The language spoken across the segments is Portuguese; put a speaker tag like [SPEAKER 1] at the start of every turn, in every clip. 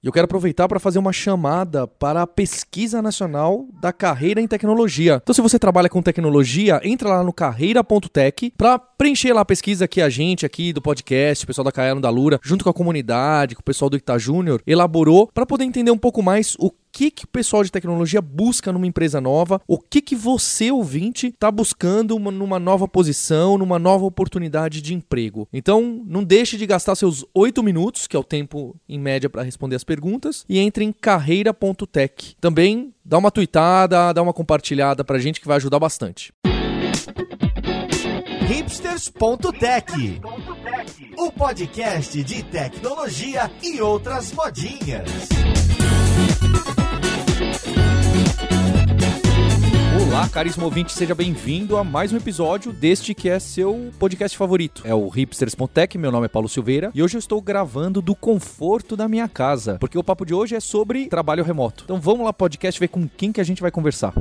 [SPEAKER 1] E eu quero aproveitar para fazer uma chamada para a Pesquisa Nacional da Carreira em Tecnologia. Então, se você trabalha com tecnologia, entra lá no carreira.tech para preencher lá a pesquisa que a gente aqui do podcast, o pessoal da Caiano da Lura, junto com a comunidade, com o pessoal do Ita Júnior, elaborou para poder entender um pouco mais o que, que o pessoal de tecnologia busca numa empresa nova, o que, que você, ouvinte, está buscando uma, numa nova posição, numa nova oportunidade de emprego. Então, não deixe de gastar seus oito minutos, que é o tempo em média para responder as perguntas, e entre em carreira.tech. Também dá uma tweetada, dá uma compartilhada pra gente que vai ajudar bastante.
[SPEAKER 2] hipsters.tech, o podcast de tecnologia e outras modinhas.
[SPEAKER 1] Olá, caríssimo ouvinte, seja bem-vindo a mais um episódio deste que é seu podcast favorito. É o hipsters.tech, meu nome é Paulo Silveira e hoje eu estou gravando do conforto da minha casa, porque o papo de hoje é sobre trabalho remoto. Então vamos lá, podcast, ver com quem que a gente vai conversar.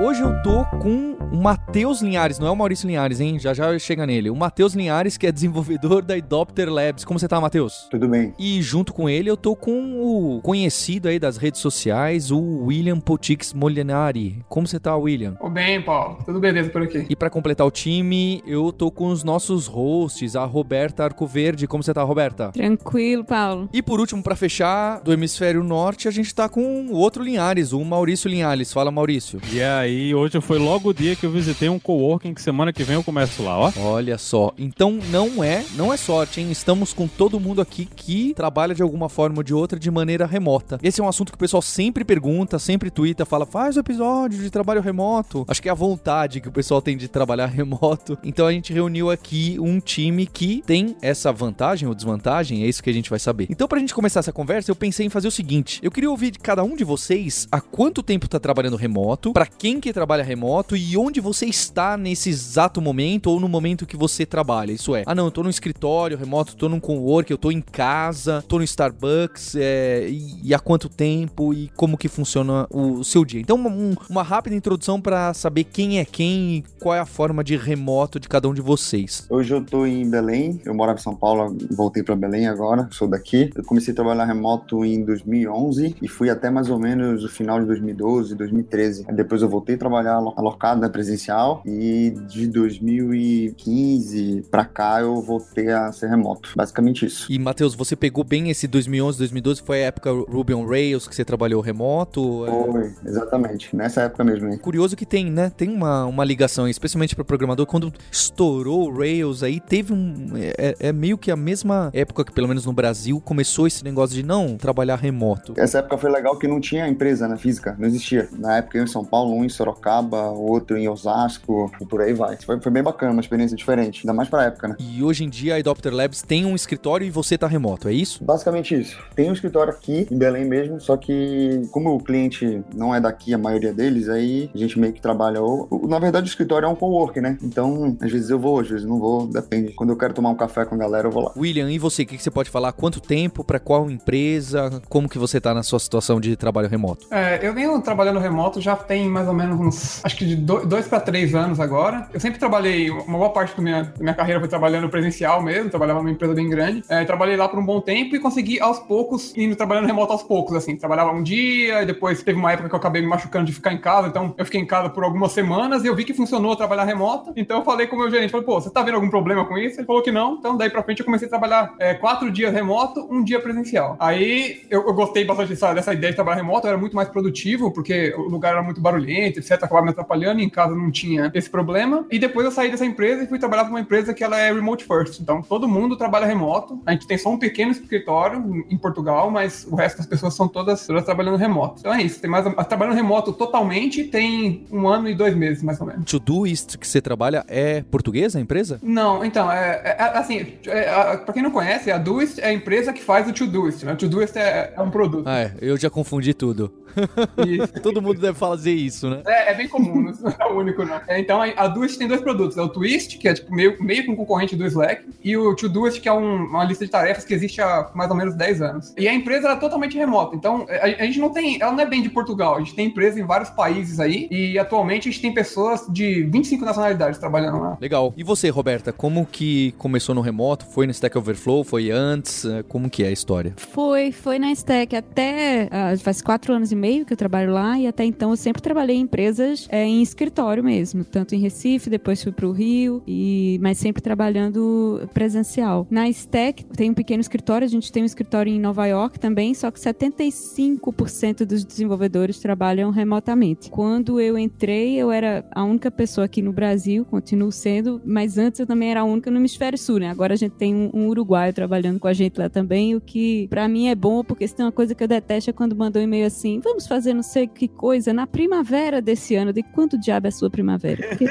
[SPEAKER 1] Hoje eu tô com o Matheus Linhares, não é o Maurício Linhares, hein? Já já chega nele. O Matheus Linhares, que é desenvolvedor da Adopter Labs. Como você tá, Matheus?
[SPEAKER 3] Tudo bem.
[SPEAKER 1] E junto com ele eu tô com o conhecido aí das redes sociais, o William Potix Molinari. Como você tá, William?
[SPEAKER 4] Tô bem, Paulo. Tudo beleza por aqui.
[SPEAKER 1] E para completar o time, eu tô com os nossos hosts, a Roberta Arcoverde. Como você tá, Roberta?
[SPEAKER 5] Tranquilo, Paulo.
[SPEAKER 1] E por último, para fechar, do hemisfério norte, a gente tá com o outro Linhares, o Maurício Linhares. Fala, Maurício.
[SPEAKER 6] E aí, hoje foi logo o dia que eu visitei um coworking que semana que vem eu começo lá, ó.
[SPEAKER 1] Olha só. Então não é, não é sorte, hein? Estamos com todo mundo aqui que trabalha de alguma forma ou de outra de maneira remota. Esse é um assunto que o pessoal sempre pergunta, sempre twitta, fala: "Faz o episódio de trabalho remoto". Acho que é a vontade que o pessoal tem de trabalhar remoto. Então a gente reuniu aqui um time que tem essa vantagem ou desvantagem, é isso que a gente vai saber. Então pra gente começar essa conversa, eu pensei em fazer o seguinte: eu queria ouvir de cada um de vocês há quanto tempo tá trabalhando remoto, para quem que trabalha remoto e onde você está nesse exato momento ou no momento que você trabalha. Isso é, ah não, eu tô no escritório remoto, tô num cowork, eu tô em casa, tô no Starbucks, é, e, e há quanto tempo e como que funciona o, seu dia. Então, um, uma rápida introdução para saber quem é quem e qual é a forma de remoto de cada um de vocês.
[SPEAKER 3] Hoje eu tô em Belém, eu morava em São Paulo, voltei para Belém agora, sou daqui. Eu comecei a trabalhar remoto em 2011 e fui até mais ou menos o final de 2012, 2013. Aí depois eu voltei a trabalhar alocado, presencial, e de 2015 para cá eu voltei a ser remoto. Basicamente isso.
[SPEAKER 1] E Matheus, você pegou bem esse 2011, 2012, foi a época Ruby on Rails que você trabalhou remoto?
[SPEAKER 3] Foi, exatamente, nessa época mesmo. Hein?
[SPEAKER 1] Curioso que tem, né? Tem uma, uma ligação, especialmente para programador, quando estourou o Rails aí, teve um. É, é, meio que a mesma época que, pelo menos no Brasil, começou esse negócio de não trabalhar remoto.
[SPEAKER 3] Essa época foi legal que não tinha empresa, né? Física, não existia. Na época eu em São Paulo, um em Sorocaba, outro em Osasco, e por aí vai. Foi, foi bem bacana, uma experiência diferente, ainda mais pra época, né?
[SPEAKER 1] E hoje em dia a Adopter Labs tem um escritório e você tá remoto, é isso?
[SPEAKER 3] Basicamente isso. Tem um escritório aqui em Belém mesmo, só que como o cliente não é daqui, a maioria deles, aí a gente meio que trabalha. Ou, na verdade, o escritório é um co-work, né? Então, às vezes eu vou, às vezes não vou, depende. Quando eu quero tomar um café com a galera, eu vou lá.
[SPEAKER 1] William, e você, o que, que você pode falar? Quanto tempo, para qual empresa? Como que você tá na sua situação de trabalho remoto?
[SPEAKER 4] É, eu venho trabalhando remoto já tem mais ou menos uns, acho que de dois para três anos agora. Eu sempre trabalhei, uma boa parte da minha, da minha carreira foi trabalhando presencial mesmo, trabalhava numa empresa bem grande. É, trabalhei lá por um bom tempo e consegui aos poucos, indo trabalhando remoto aos poucos, assim. Trabalhava um dia e depois teve uma época que eu acabei me machucando de ficar em casa, então eu fiquei em casa por algumas semanas e eu vi que funcionou trabalhar remoto. Então eu falei com o meu gerente, falei, pô, você tá vendo algum problema com isso? Ele falou que não, então daí pra frente eu comecei a trabalhar é, quatro dias remoto, um dia presencial. Aí eu, eu gostei bastante dessa, dessa, ideia de trabalhar remoto, eu era muito mais produtivo, porque o lugar era muito barulhento, etc, acabava me atrapalhando em casa não tinha esse problema. E depois eu saí dessa empresa e fui trabalhar para uma empresa que ela é remote first. Então todo mundo trabalha remoto. A gente tem só um pequeno escritório em Portugal, mas o resto das pessoas são todas, todas trabalhando remoto. Então é isso. Tem mais trabalhando remoto totalmente tem um ano e dois meses mais ou menos.
[SPEAKER 1] Todoist que você trabalha é portuguesa a empresa?
[SPEAKER 4] Não, então é, é, é assim. É, para quem não conhece, a Doist é a empresa que faz o Todoist. Né? O Todoist é, é um produto.
[SPEAKER 1] Ah, é. Eu já confundi tudo. Todo mundo deve fazer isso, né?
[SPEAKER 4] É, é bem comum, não é único, não. É, então a, Doist tem dois produtos. É o Twist, que é tipo meio, meio que um concorrente do Slack, e o To-Doist, que é um- uma lista de tarefas que existe há mais ou menos 10 anos. E a empresa ela é totalmente remota. Então a, a gente não tem. Ela não é bem de Portugal. A gente tem empresa em vários países aí. E atualmente a gente tem pessoas de 25 nacionalidades trabalhando lá.
[SPEAKER 1] Legal. E você, Roberta, como que começou no remoto? Foi no Stack Overflow? Foi antes? Como que é a história?
[SPEAKER 5] Foi, foi na Stack até ah, faz quatro anos e meio que eu trabalho lá e até então eu sempre trabalhei em empresas é, em escritório mesmo, tanto em Recife, depois fui para o Rio e mas sempre trabalhando presencial. Na Stack tem um pequeno escritório, a gente tem um escritório em Nova York também, só que 75% dos desenvolvedores trabalham remotamente. Quando eu entrei, eu era a única pessoa aqui no Brasil, continuo sendo, mas antes eu também era a única no hemisfério sul, né? Agora a gente tem um, um uruguaio trabalhando com a gente lá também, o que pra mim é bom, porque se tem uma coisa que eu detesto é quando mandou um e-mail assim, vamos fazer não sei que coisa na primavera desse ano. De quanto diabo é a sua primavera? Porque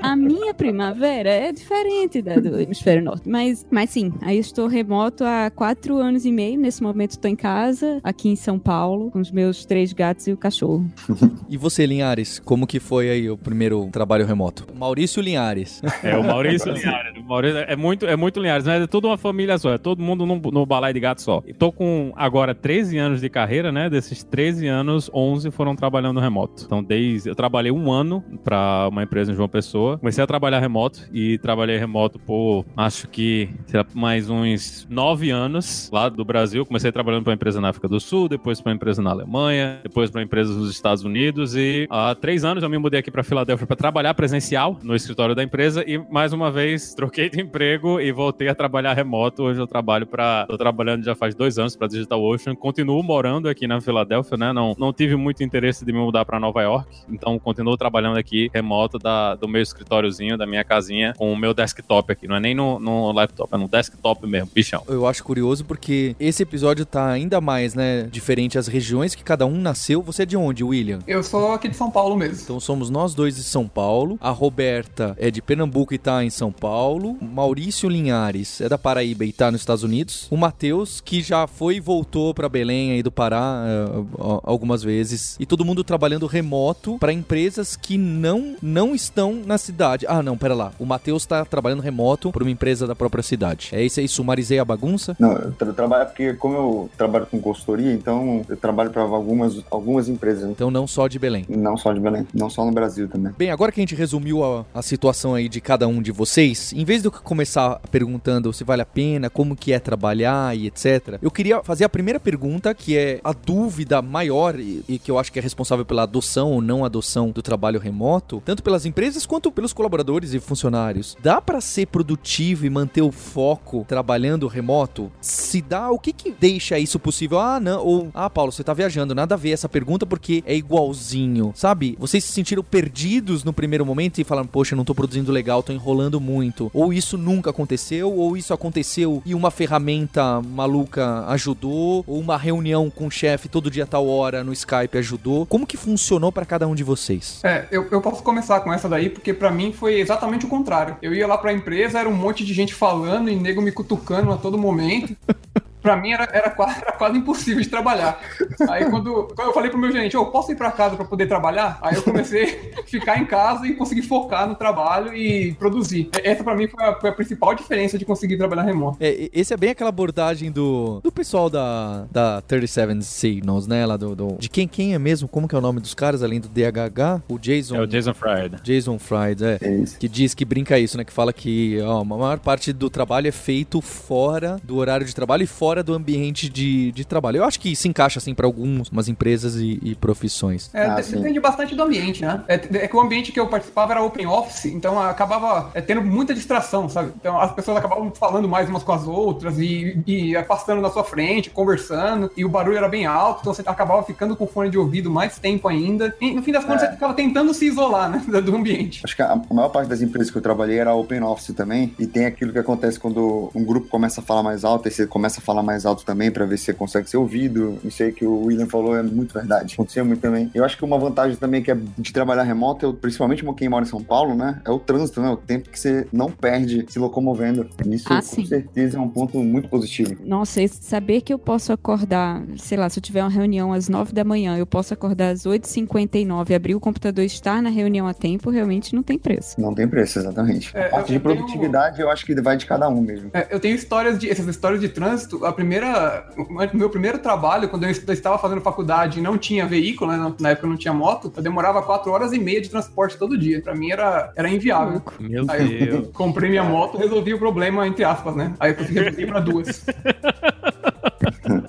[SPEAKER 5] a minha primavera é diferente da do hemisfério norte. Mas, mas sim, aí estou remoto há quatro anos e meio. Nesse momento estou em casa, aqui em São Paulo, com os meus três gatos e o cachorro.
[SPEAKER 1] E você, Linhares, como que foi aí o primeiro trabalho remoto? Maurício Linhares.
[SPEAKER 6] É, o Maurício Linhares. O Maurício é muito, é muito Linhares, né? É toda uma família só, é todo mundo no, no balai de gato só. E tô com agora 13 anos de carreira, né? Desses 13 anos, 11 foram trabalhando remoto. Então, desde. Eu trabalhei um ano pra uma empresa em João Pessoa. Comecei a trabalhar remoto e trabalhei remoto por acho que sei lá, mais uns 9 anos lá do Brasil. Comecei trabalhando pra uma empresa na África do Sul, depois pra uma empresa na Alemanha, depois pra empresas nos Estados Unidos. E há três anos eu me mudei aqui pra Filadélfia pra trabalhar presencial no escritório da empresa e mais uma vez troquei de emprego e voltei a trabalhar remoto. Hoje eu trabalho para, tô trabalhando já faz dois anos para Digital Ocean. Continuo morando aqui na Filadélfia, né? Não, não tive muito interesse de me mudar para Nova York, então continuo trabalhando aqui remoto da, do meu escritóriozinho, da minha casinha, com o meu desktop aqui. Não é nem no, no laptop, é no desktop mesmo, bichão.
[SPEAKER 1] Eu acho curioso porque esse episódio tá ainda mais, né, diferente as regiões que cada um nasceu. Você é de onde, William?
[SPEAKER 4] Eu sou aqui de São Paulo mesmo.
[SPEAKER 1] Então somos nós dois de São Paulo. A Roberta é de Pernambuco e tá em São Paulo. Maurício Linhares é da Paraíba e tá nos Estados Unidos. O Matheus, que já foi e voltou pra Belém aí do Pará ó, algumas vezes. E todo mundo trabalhando remoto pra empresas que não não estão na cidade. Ah, não, pera lá. O Matheus tá trabalhando remoto pra uma empresa da própria cidade. É isso aí, sumarizei a bagunça?
[SPEAKER 3] Não, eu tra trabalho porque como eu trabalho com consultoria, então eu trabalho para algumas, algumas empresas?
[SPEAKER 1] Então não só de Belém.
[SPEAKER 3] não só de Belém, não só no Brasil também.
[SPEAKER 1] Bem, agora que a gente resumiu a, a situação aí de cada um de vocês, em vez de eu começar perguntando se vale a pena, como que é trabalhar e etc, eu queria fazer a primeira pergunta, que é a dúvida maior e, e que eu acho que é responsável pela adoção ou não adoção do trabalho remoto, tanto pelas empresas quanto pelos colaboradores e funcionários. Dá pra ser produtivo e manter o foco trabalhando remoto? Se dá, o que que deixa isso possível? Ah, não, ou ah, Paulo, você tá viajando, nada a ver essa pergunta porque é igualzinho, sabe? Vocês se sentiram perdidos no primeiro momento e falaram, poxa, não tô produzindo legal, tô enrolando muito. Ou isso nunca aconteceu, ou isso aconteceu e uma ferramenta maluca ajudou, ou uma reunião com o chefe todo dia tal hora no Skype ajudou. Como que funcionou pra cada um de vocês?
[SPEAKER 4] É, eu, eu posso começar com essa daí, porque pra mim foi exatamente o contrário. Eu ia lá pra empresa, era um monte de gente falando e nego me cutucando a todo momento. Pra mim era, era, quase, era quase impossível de trabalhar. Aí quando, quando eu falei pro meu gerente, eu posso ir pra casa pra poder trabalhar? Aí eu comecei a ficar em casa e conseguir focar no trabalho e produzir. Essa pra mim foi a, foi a principal diferença de conseguir trabalhar remoto.
[SPEAKER 1] É, esse é bem aquela abordagem do, do pessoal da, da 37 Signals, né? Lá do, do- de quem, quem é mesmo? Como que é o nome dos caras além do DHH? O Jason.
[SPEAKER 6] É o Jason Fried.
[SPEAKER 1] Jason Fried, é.
[SPEAKER 3] É isso.
[SPEAKER 1] Que diz que brinca isso, né? Que fala que ó, a maior parte do trabalho é feito fora do horário de trabalho e fora do ambiente de, de trabalho. Eu acho que se encaixa, assim, para algumas empresas e, e profissões.
[SPEAKER 4] É,
[SPEAKER 3] Ah,
[SPEAKER 4] de-
[SPEAKER 3] sim.
[SPEAKER 4] depende bastante do ambiente, né? É, é que o ambiente que eu participava era open office, então acabava é, tendo muita distração, sabe? Então as pessoas acabavam falando mais umas com as outras e, e passando na sua frente, conversando, e o barulho era bem alto, então você acabava ficando com fone de ouvido mais tempo ainda. E no fim das contas
[SPEAKER 3] É.
[SPEAKER 4] você ficava tentando se isolar, né? Do ambiente.
[SPEAKER 3] Acho que a a maior parte das empresas que eu trabalhei era open office também, e tem aquilo que acontece quando um grupo começa a falar mais alto, e você começa a falar mais alto também para ver se você consegue ser ouvido. Isso aí que o William falou é muito verdade. Acontecia muito também. Eu acho que uma vantagem também que é de trabalhar remoto, eu, principalmente quem mora em São Paulo, né? É o trânsito, né? O tempo que você não perde se locomovendo. Isso
[SPEAKER 5] Ah,
[SPEAKER 3] com
[SPEAKER 5] sim.
[SPEAKER 3] certeza é um ponto muito positivo.
[SPEAKER 5] Nossa, saber que eu posso acordar, sei lá, se eu tiver uma reunião às 9 da manhã, eu posso acordar às 8h59, abrir o computador e estar na reunião a tempo, realmente não tem preço.
[SPEAKER 3] Não tem preço, exatamente.
[SPEAKER 4] É,
[SPEAKER 3] a parte de
[SPEAKER 4] eu tenho-
[SPEAKER 3] produtividade, eu acho que vai de cada um mesmo.
[SPEAKER 4] É, eu tenho histórias de essas histórias de trânsito. A primeira, o meu primeiro trabalho, quando eu est- eu estava fazendo faculdade e não tinha veículo, né, na época eu não tinha moto, eu demorava quatro horas e meia de transporte todo dia. Pra mim era, era inviável.
[SPEAKER 6] Meu
[SPEAKER 4] Aí eu
[SPEAKER 6] Deus.
[SPEAKER 4] comprei minha moto, resolvi o problema entre aspas, né? Aí eu consegui reduzir pra duas.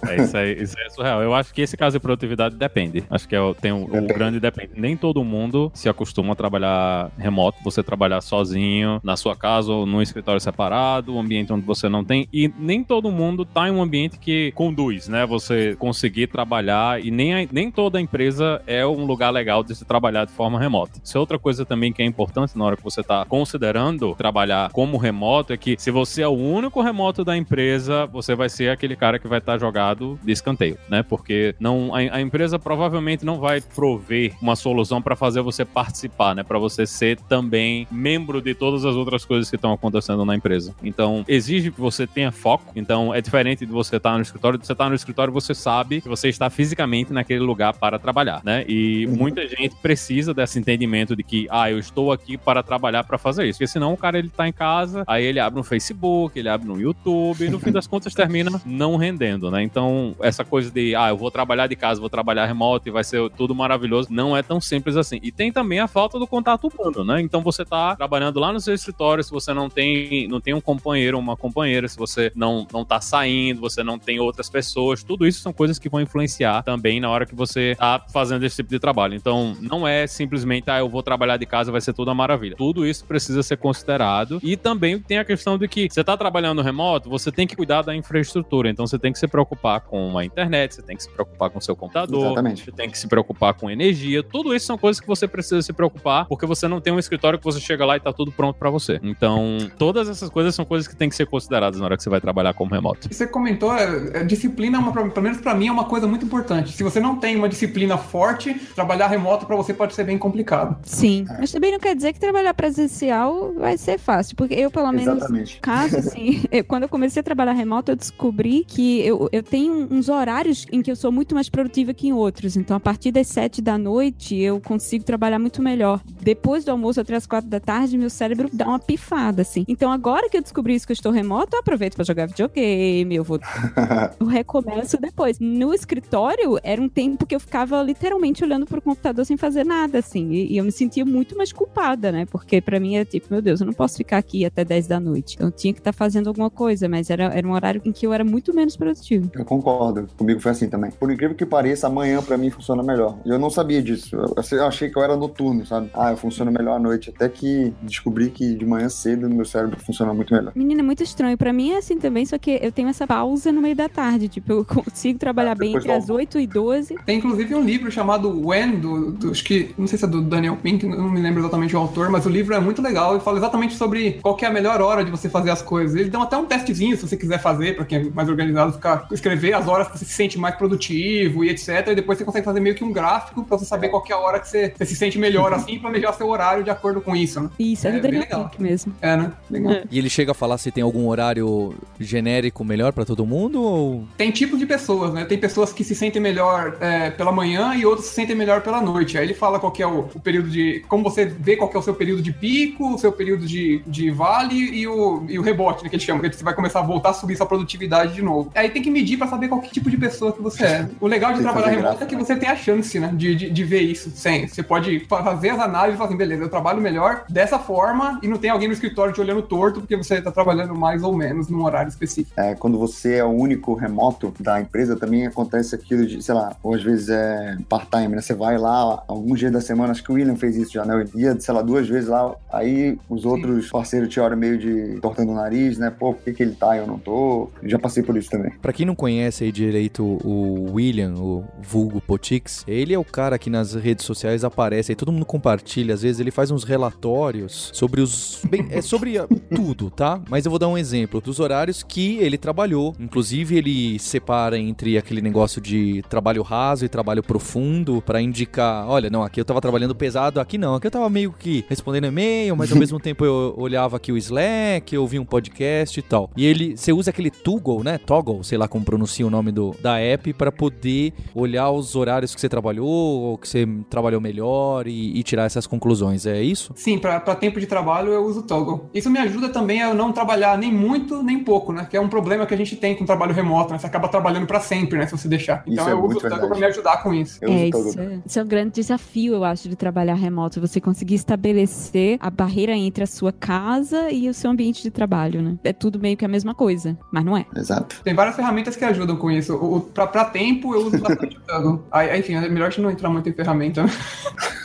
[SPEAKER 6] É, isso, aí, isso aí é surreal. Eu acho que esse caso de produtividade depende. Acho que é, tem o, o grande depende. Nem todo mundo se acostuma a trabalhar remoto, você trabalhar sozinho, na sua casa ou num escritório separado, um ambiente onde você não tem. E nem todo mundo tá em um ambiente que conduz, né? Você conseguir trabalhar e nem, a- nem toda empresa é um lugar legal de se trabalhar de forma remota. Isso é outra coisa também que é importante na hora que você tá considerando trabalhar como remoto, é que se você é o único remoto da empresa, você vai ser aquele cara que vai estar jogado de escanteio, né? Porque não, a, a empresa provavelmente não vai prover uma solução para fazer você participar, né? Para você ser também membro de todas as outras coisas que estão acontecendo na empresa. Então, exige que você tenha foco. Então, é diferente de você estar no escritório. Você estar no escritório, você sabe que você está fisicamente naquele lugar para trabalhar, né? E muita gente precisa desse entendimento de que, ah, eu estou aqui para trabalhar para fazer isso. Porque senão o cara ele tá em casa, aí ele abre no Facebook, ele abre no YouTube, e no fim das contas termina não rendendo, né? Então, essa coisa de, ah, eu vou trabalhar de casa, vou trabalhar remoto e vai ser tudo maravilhoso, não é tão simples assim. E tem também a falta do contato humano, né? Então você tá trabalhando lá no seu escritório, se você não tem, não tem um companheiro ou uma companheira, se você não, não tá saindo, você não tem outras pessoas, tudo isso são coisas que vão influenciar também na hora que você tá fazendo esse tipo de trabalho. Então, não é simplesmente, ah, eu vou trabalhar de casa, vai ser tudo uma maravilha. Tudo isso precisa ser considerado. E também tem a questão de que você tá trabalhando remoto, você tem que cuidar da infraestrutura. Então, você tem que se preocupar com a internet, você tem que se preocupar com o seu computador,
[SPEAKER 3] Exatamente.
[SPEAKER 6] você tem que se preocupar com energia. Tudo isso são coisas que você precisa se preocupar, porque você não tem um escritório que você chega lá e tá tudo pronto pra você. Então, todas essas coisas são coisas que tem que ser consideradas na hora que você vai trabalhar como remoto.
[SPEAKER 4] Você comentou, é, é, disciplina, é uma, pelo menos pra mim, é uma coisa muito importante. Se você não tem uma disciplina forte, trabalhar remoto pra você pode ser bem complicado.
[SPEAKER 5] Sim, mas também não quer dizer que trabalhar presencial vai ser fácil, porque eu, pelo menos,
[SPEAKER 3] Exatamente.
[SPEAKER 5] caso, assim, eu- quando eu comecei a trabalhar remoto, eu descobri que eu, eu tenho uns horários em que eu sou muito mais produtiva que em outros. Então, a partir das sete da noite, eu consigo trabalhar muito melhor. Depois do almoço, até as quatro da tarde, meu cérebro dá uma pifada, assim. Então, agora que eu descobri isso que eu estou remoto, eu aproveito pra jogar videogame, eu vou eu recomeço depois. No escritório, era um tempo que eu ficava literalmente olhando pro computador sem fazer nada, assim. E, e eu me sentia muito mais culpada, né? Porque pra mim é tipo, meu Deus, eu não posso ficar aqui até 10 da noite. Então eu tinha que estar fazendo alguma coisa, mas era, era um horário em que eu era muito menos produtivo.
[SPEAKER 3] Eu concordo. Comigo foi assim também. Por incrível que pareça, amanhã pra mim funciona melhor. E eu não sabia disso. Eu eu achei que eu era noturno, sabe? Ah, eu funciono melhor à noite. Até que descobri que de manhã cedo meu cérebro funciona muito melhor.
[SPEAKER 5] Menina, é muito estranho. Pra mim é assim também, só que eu tenho essa pausa no meio da tarde. Tipo, eu consigo trabalhar bem
[SPEAKER 3] depois
[SPEAKER 5] entre as 8 e 12.
[SPEAKER 4] Tem inclusive um livro chamado When, do, do- acho que, não sei se é do Daniel Pink, não me lembro exatamente o autor, mas o livro é muito legal e fala exatamente sobre qual que é a melhor hora de você fazer as coisas. Eles dão até um testezinho, se você quiser fazer, pra quem é mais organizado, ficar, escrever as horas que você se sente mais produtivo e etc. E depois você consegue fazer meio que um gráfico pra você saber qual que é a hora que você, você se sente melhor assim e planejar seu horário de acordo com isso, né?
[SPEAKER 5] Isso, é,
[SPEAKER 4] É,
[SPEAKER 5] do
[SPEAKER 4] bem
[SPEAKER 5] Daniel
[SPEAKER 4] legal.
[SPEAKER 5] Pink mesmo.
[SPEAKER 4] É, né? Legal.
[SPEAKER 5] É.
[SPEAKER 1] E ele chega a falar se tem algum horário genérico melhor pra todo mundo ou
[SPEAKER 4] Tem tipos de pessoas, né? Tem pessoas que se sentem melhor é, pela manhã e outros se sentem melhor pela noite. Aí ele fala qual que é o, o período de. Como você vê qual que é o seu período de pico, o seu período de, de vale e o, e o rebote, né? Que ele chama, que você vai começar a voltar a subir sua produtividade de novo. Aí tem que medir pra saber qual que tipo de pessoa que você é. O legal de
[SPEAKER 3] Tem
[SPEAKER 4] trabalhar remoto é
[SPEAKER 3] gráfico,
[SPEAKER 4] que
[SPEAKER 3] né?
[SPEAKER 4] você tem a chance, né? De, de, de ver isso. Sem. Você pode fa- fazer as análises e falar assim, beleza, eu trabalho melhor dessa forma e não tem alguém no escritório te olhando torto porque você tá trabalhando mais ou menos num horário específico.
[SPEAKER 3] É, quando você é o único remoto da empresa, também acontece aquilo de, sei lá, ou às vezes é part-time, né? Você vai lá alguns dias da semana, acho que o William fez isso já, né? Ele ia, sei lá, duas vezes lá, aí os outros parceiros te olham meio de tortando o nariz, né? Pô, por que, que ele tá e eu não tô? Já passei por isso também.
[SPEAKER 1] Pra quem não conhece conhece aí direito o William, o vulgo Potix, ele é o cara que nas redes sociais aparece aí, todo mundo compartilha, às vezes ele faz uns relatórios sobre os... Bem, é sobre ah, tudo, tá? Mas eu vou dar um exemplo dos horários que ele trabalhou. Inclusive, ele separa entre aquele negócio de trabalho raso e trabalho profundo para indicar, olha, não, aqui eu tava trabalhando pesado, aqui não, aqui eu tava meio que respondendo e-mail, mas ao mesmo tempo eu olhava aqui o Slack, eu ouvia um podcast e tal. E ele, você usa aquele Toggle, né? Toggle, sei lá como pronuncia o nome do, da app, para poder olhar os horários que você trabalhou, ou que você trabalhou melhor e, e tirar essas conclusões. É isso?
[SPEAKER 4] Sim, para tempo de trabalho eu uso o Toggle. Isso me ajuda também a não trabalhar nem muito nem pouco, né? Que é um problema que a gente tem com trabalho remoto, né? Você acaba trabalhando para sempre, né? Se você deixar. Então
[SPEAKER 3] Isso é
[SPEAKER 4] eu uso
[SPEAKER 3] muito
[SPEAKER 4] o Toggle para me ajudar com isso.
[SPEAKER 3] Eu uso
[SPEAKER 5] É,
[SPEAKER 3] Toggle.
[SPEAKER 5] isso, é, isso é um grande desafio, eu acho, de trabalhar remoto. Você conseguir estabelecer a barreira entre a sua casa e o seu ambiente de trabalho, né? É tudo meio que a mesma coisa, mas não é.
[SPEAKER 3] Exato.
[SPEAKER 4] Tem várias ferramentas que ajudam com isso. O, pra, pra tempo, eu uso bastante o. Aí, enfim, é melhor a gente não entrar muito em ferramenta.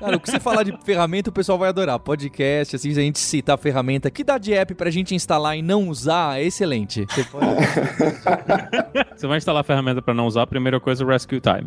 [SPEAKER 1] Cara, o que você falar de ferramenta, o pessoal vai adorar. Podcast, assim, se a gente citar a ferramenta que dá de app pra gente instalar e não usar, é excelente. Você pode...
[SPEAKER 6] Você vai instalar a ferramenta pra não usar, a primeira coisa é o Rescue Time.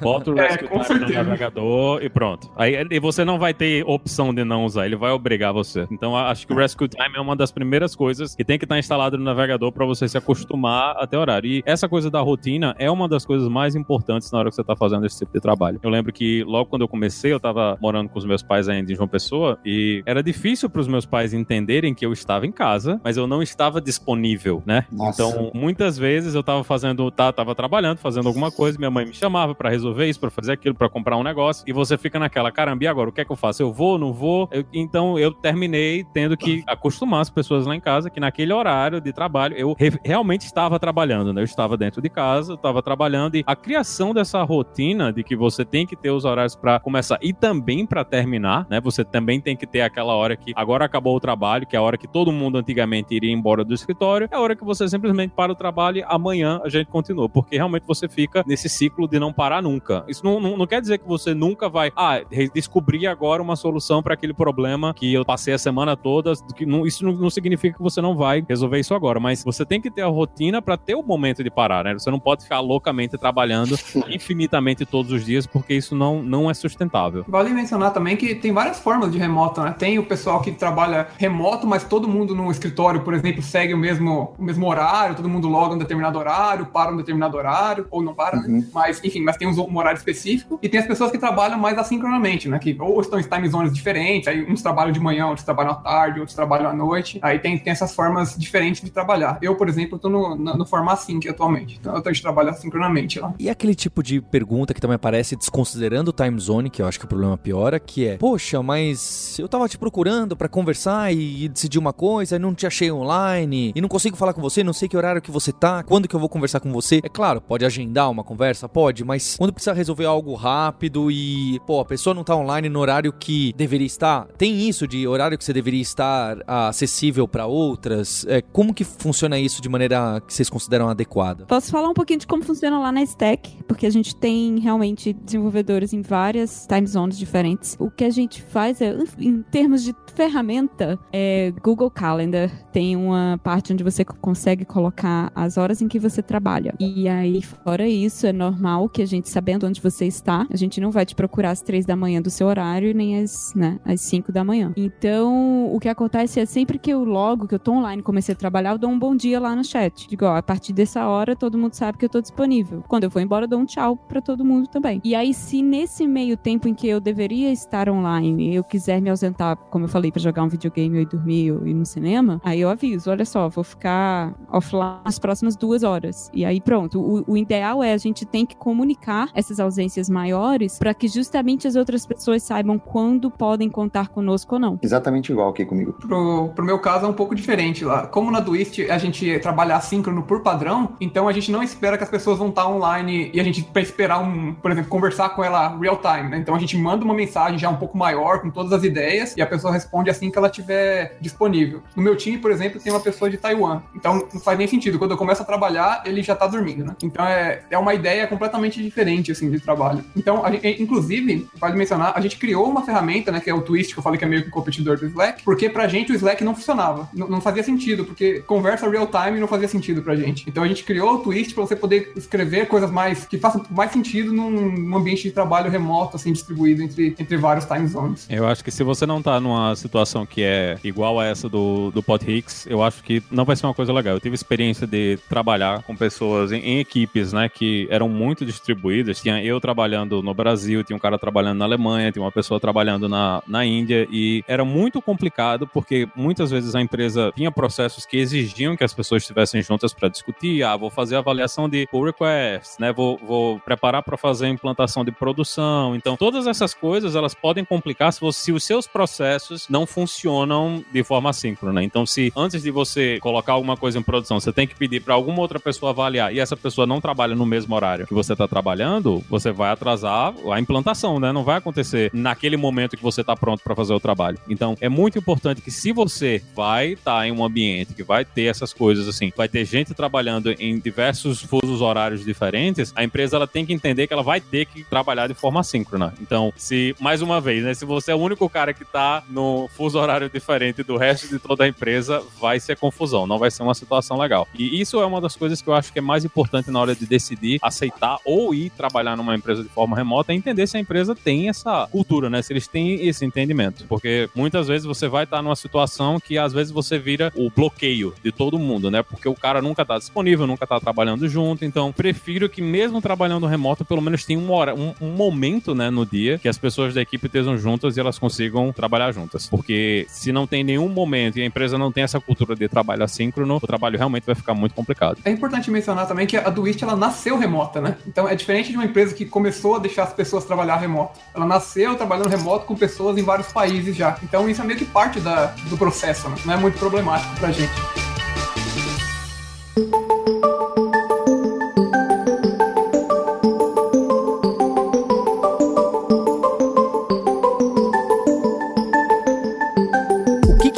[SPEAKER 6] Bota o
[SPEAKER 4] É,
[SPEAKER 6] Rescue
[SPEAKER 4] com
[SPEAKER 6] Time no navegador e pronto. Aí e você não vai ter opção de não usar, ele vai obrigar você. Então acho que o Rescue Time é uma das primeiras coisas que tem que estar instalado no navegador pra você se acostumar até horário. E essa coisa da rotina é uma das coisas mais importantes na hora que você tá fazendo esse tipo de trabalho. Eu lembro que logo quando eu comecei, eu tava morando com os meus pais ainda em João Pessoa e era difícil pros meus pais entenderem que eu estava em casa, mas eu não estava disponível, né?
[SPEAKER 3] Nossa.
[SPEAKER 6] Então, muitas vezes eu tava fazendo, tá, tava trabalhando, fazendo alguma coisa, minha mãe me chamava pra resolver isso, pra fazer aquilo, pra comprar um negócio, e você fica naquela, caramba, e agora, o que é que eu faço? Eu vou, não vou? Eu- então, eu terminei tendo que acostumar as pessoas lá em casa que naquele horário de trabalho eu re- realmente estava trabalhando, né? Eu estava dentro de casa, eu estava trabalhando, e a criação dessa rotina de que você tem que ter os horários pra começar e também pra terminar, né? Você também tem que ter aquela hora que agora acabou o trabalho, que é a hora que todo mundo antigamente iria embora do escritório, é a hora que você simplesmente para o trabalho e amanhã a gente continua, porque realmente você fica nesse ciclo de não parar nunca. Isso não, não, não quer dizer que você nunca vai, ah, descobrir agora uma solução para aquele problema que eu passei a semana toda, que não, isso não, não significa que você não vai resolver isso agora, mas você tem que ter a rotina para ter o momento de parar, né? Você não pode ficar loucamente trabalhando infinitamente todos os dias, porque isso não, não é sustentável.
[SPEAKER 4] Vale mencionar também que tem várias formas de remoto, né? Tem o pessoal que trabalha remoto, mas todo mundo no escritório, por exemplo, segue o mesmo, o mesmo horário, todo mundo loga um determinado horário, para um determinado horário, ou não para, né?
[SPEAKER 3] Uhum.
[SPEAKER 4] Mas, enfim, mas tem um horário específico. E tem as pessoas que trabalham mais assincronamente, né? Que ou estão em time zones diferentes, aí uns trabalham de manhã, outros trabalham à tarde, outros trabalham à noite. Aí tem, tem essas formas diferentes de trabalhar. Eu, por exemplo, tô no, no, no formato Sync atualmente. Então eu tô de trabalho assincronamente lá.
[SPEAKER 1] E aquele tipo de pergunta que também aparece desconsiderando o time zone, que eu acho que o problema piora, que é: Poxa, mas eu tava te procurando pra conversar e, e decidir uma coisa, e não te achei online, e não consigo falar com você, não sei que horário que você tá, quando que eu vou conversar com você. É claro, pode agendar uma conversa, pode, mas quando precisa resolver algo rápido e, pô, a pessoa não tá online no horário que deveria estar, tem isso de horário que você deveria estar acessível pra outras? É, como que funciona isso de maneira que vocês consideram adequada?
[SPEAKER 5] Posso falar um pouquinho de como funciona lá na Stack, porque a gente tem realmente desenvolvedores em várias time zones diferentes. O que a gente faz é, em termos de ferramenta, é Google Calendar tem uma parte onde você consegue colocar as horas em que você trabalha. E aí, fora isso, é normal que a gente, sabendo onde você está, a gente não vai te procurar às três da manhã do seu horário, nem às, né, às cinco da manhã. Então, o que acontece é sempre que eu logo, que eu tô online, comecei a trabalhar, eu dou um bom dia lá no chat. Digo, ó, a partir dessa hora todo mundo sabe que eu tô disponível. Quando eu vou embora, eu dou um tchau pra todo mundo também. E aí, se nesse meio tempo em que eu deveria estar online, eu quiser me ausentar, como eu falei, pra jogar um videogame ou ir dormir ou ir no cinema, aí eu aviso, olha só, vou ficar offline nas próximas duas horas. E aí pronto. O, o ideal é a gente tem que comunicar essas ausências maiores para que justamente as outras pessoas saibam quando podem contar conosco ou não.
[SPEAKER 3] Exatamente igual aqui comigo.
[SPEAKER 4] Pro, pro meu caso é um pouco diferente lá. Como na Twist a gente trabalha assíncrono por padrão, então a gente não espera que as pessoas vão estar online e a gente vai esperar um, por exemplo, conversar com ela real time, né? Então a gente manda uma mensagem já um pouco maior com todas as ideias e a pessoa responde assim que ela tiver disponível. No meu time, por exemplo, tem uma pessoa de Taiwan. Então não faz nem sentido. Quando eu começo a trabalhar, ele já tá dormindo, né? Então é, é uma ideia completamente diferente, assim, de trabalho. Então, a gente, inclusive, vale mencionar, a gente criou uma ferramenta, né, que é o Twist, que eu falei que é meio que um competidor do Slack, porque pra gente o Slack não funcionava. Não, não fazia sentido, porque conversa real time não fazia sentido sentido pra gente. Então a gente criou o Twist para você poder escrever coisas mais que façam mais sentido num, ambiente de trabalho remoto, assim, distribuído entre, entre vários time zones.
[SPEAKER 6] Eu acho que se você não tá numa situação que é igual a essa do, do Pod Hicks, eu acho que não vai ser uma coisa legal. Eu tive experiência de trabalhar com pessoas em, em equipes, né, que eram muito distribuídas. Tinha eu trabalhando no Brasil, tinha um cara trabalhando na Alemanha, tinha uma pessoa trabalhando na, na Índia e era muito complicado porque muitas vezes a empresa tinha processos que exigiam que as pessoas estivessem juntas para discutir. Ah, vou fazer avaliação de pull requests, né? Vou, vou preparar para fazer a implantação de produção. Então, todas essas coisas elas podem complicar se, você, se os seus processos não funcionam de forma assíncrona. Então, se antes de você colocar alguma coisa em produção, você tem que pedir para alguma outra pessoa avaliar e essa pessoa não trabalha no mesmo horário que você está trabalhando, você vai atrasar a implantação, né? Não vai acontecer naquele momento que você está pronto para fazer o trabalho. Então, é muito importante que se você vai estar tá em um ambiente que vai ter essas coisas assim, vai ter gente trabalhando em diversos fusos horários diferentes, a empresa ela tem que entender que ela vai ter que trabalhar de forma síncrona. Então, se mais uma vez, né, se você é o único cara que está no fuso horário diferente do resto de toda a empresa, vai ser confusão, não vai ser uma situação legal. E isso é uma das coisas que eu acho que é mais importante na hora de decidir aceitar ou ir trabalhar numa empresa de forma remota, é entender se a empresa tem essa cultura, né? Se eles têm esse entendimento. Porque muitas vezes você vai estar numa situação que às vezes você vira o bloqueio de todo mundo, né? Porque o cara nunca está disponível, nunca está trabalhando junto. Então, prefiro que mesmo trabalhando remoto, pelo menos tenha uma hora, um, um momento, né, no dia que as pessoas da equipe estejam juntas e elas consigam trabalhar juntas. Porque se não tem nenhum momento e a empresa não tem essa cultura de trabalho assíncrono, o trabalho realmente vai ficar muito complicado.
[SPEAKER 4] É importante mencionar também que a Twist ela nasceu remota, né? Então é diferente de uma empresa que começou a deixar as pessoas trabalhar remoto. Ela nasceu trabalhando remoto com pessoas em vários países já. Então isso é meio que parte da, do processo, né? Não é muito problemático pra gente.
[SPEAKER 1] thank you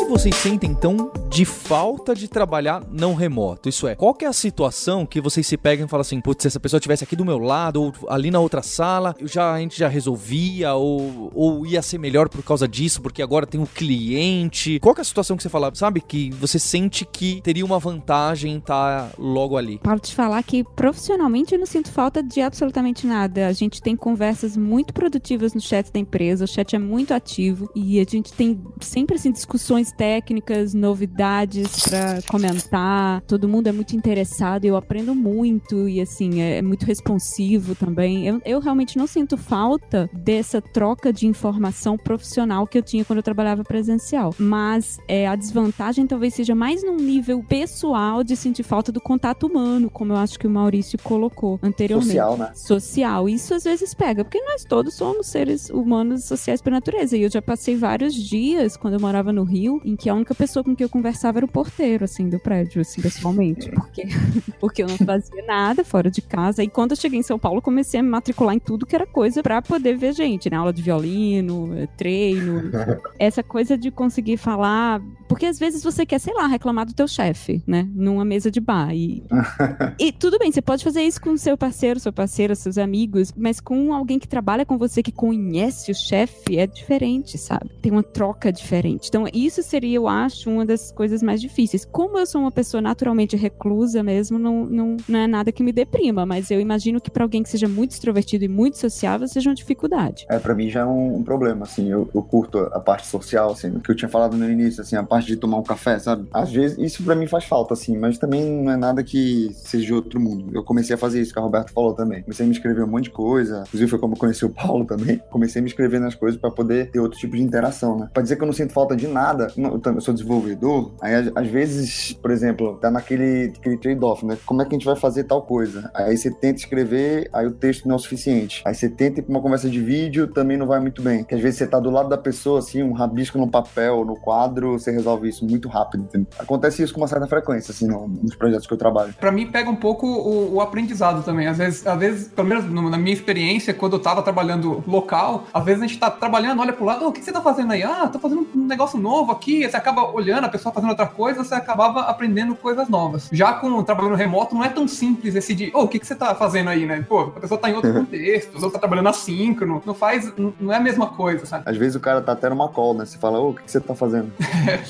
[SPEAKER 1] vocês sentem então de falta de trabalhar não remoto? Isso é, qual que é a situação que vocês se pegam e falam assim, putz, se essa pessoa estivesse aqui do meu lado ou ali na outra sala, eu já, a gente já resolvia ou, ou ia ser melhor por causa disso, porque agora tem um cliente. Qual que é a situação que você fala, sabe, que você sente que teria uma vantagem em estar logo ali?
[SPEAKER 5] Para te falar que profissionalmente eu não sinto falta de absolutamente nada. A gente tem conversas muito produtivas no chat da empresa, o chat é muito ativo e a gente tem sempre assim discussões técnicas, novidades para comentar. Todo mundo é muito interessado, eu aprendo muito e assim, é, é muito responsivo também. Eu, eu realmente não sinto falta dessa troca de informação profissional que eu tinha quando eu trabalhava presencial. Mas é, a desvantagem talvez seja mais num nível pessoal de sentir falta do contato humano, como eu acho que o Maurício colocou anteriormente.
[SPEAKER 3] Social, né?
[SPEAKER 5] Social. Isso às vezes pega, porque nós todos somos seres humanos sociais por natureza. E eu já passei vários dias, quando eu morava no Rio, em que a única pessoa com que eu conversava era o porteiro, assim, do prédio, assim, pessoalmente. Porque, porque eu não fazia nada fora de casa. E quando eu cheguei em São Paulo, comecei a me matricular em tudo que era coisa para poder ver gente, né? Aula de violino, eh, treino. Essa coisa de conseguir falar. Porque às vezes você quer, sei lá, reclamar do teu chefe, né? Numa mesa de bar. E, e tudo bem, você pode fazer isso com seu parceiro, sua parceira, seus amigos, mas com alguém que trabalha com você, que conhece o chefe, é diferente, sabe? Tem uma troca diferente. Então, isso seria, eu acho, uma das coisas mais difíceis. Como eu sou uma pessoa naturalmente reclusa mesmo, não, não, não é nada que me deprima, mas eu imagino que para alguém que seja muito extrovertido e muito sociável seja uma dificuldade.
[SPEAKER 3] É, para mim já é um, um, problema, assim, eu, eu curto a parte social, assim, que eu tinha falado no início, assim, a parte de tomar um café, sabe? Às vezes isso para mim faz falta, assim, mas também não é nada que seja de outro mundo. Eu comecei a fazer isso que a Roberto falou também. Comecei a me inscrever um monte de coisa, inclusive foi como eu conheci o Paulo também. Comecei a me inscrever nas coisas para poder ter outro tipo de interação, né? Pra dizer que eu não sinto falta de nada, eu sou desenvolvedor, aí às vezes, por exemplo, tá naquele trade-off, né? Como é que a gente vai fazer tal coisa? Aí você tenta escrever, aí o texto não é o suficiente. Aí você tenta ir pra uma conversa de vídeo, também não vai muito bem. Que às vezes você tá do lado da pessoa, assim, um rabisco no papel, no quadro, você resolve isso muito rápido, entendeu? Acontece isso com uma certa frequência, assim, nos projetos que eu trabalho.
[SPEAKER 4] Pra mim, pega um pouco o, o aprendizado também. Às vezes, às vezes, pelo menos na minha experiência, quando eu tava trabalhando local, às vezes a gente tá trabalhando, olha pro lado, oh, o que você tá fazendo aí? Ah, tô fazendo um negócio novo aqui. Aí você acaba olhando a pessoa fazendo outra coisa, você acabava aprendendo coisas novas. Já com trabalhando remoto, não é tão simples decidir, oh, o que, que você tá fazendo aí, né? Pô, a pessoa tá em outro uhum. contexto, a pessoa tá trabalhando assíncrono, não faz, não é a mesma coisa, sabe?
[SPEAKER 3] Às vezes o cara tá até numa call, né? Você fala, ô, oh, o que, que você tá fazendo?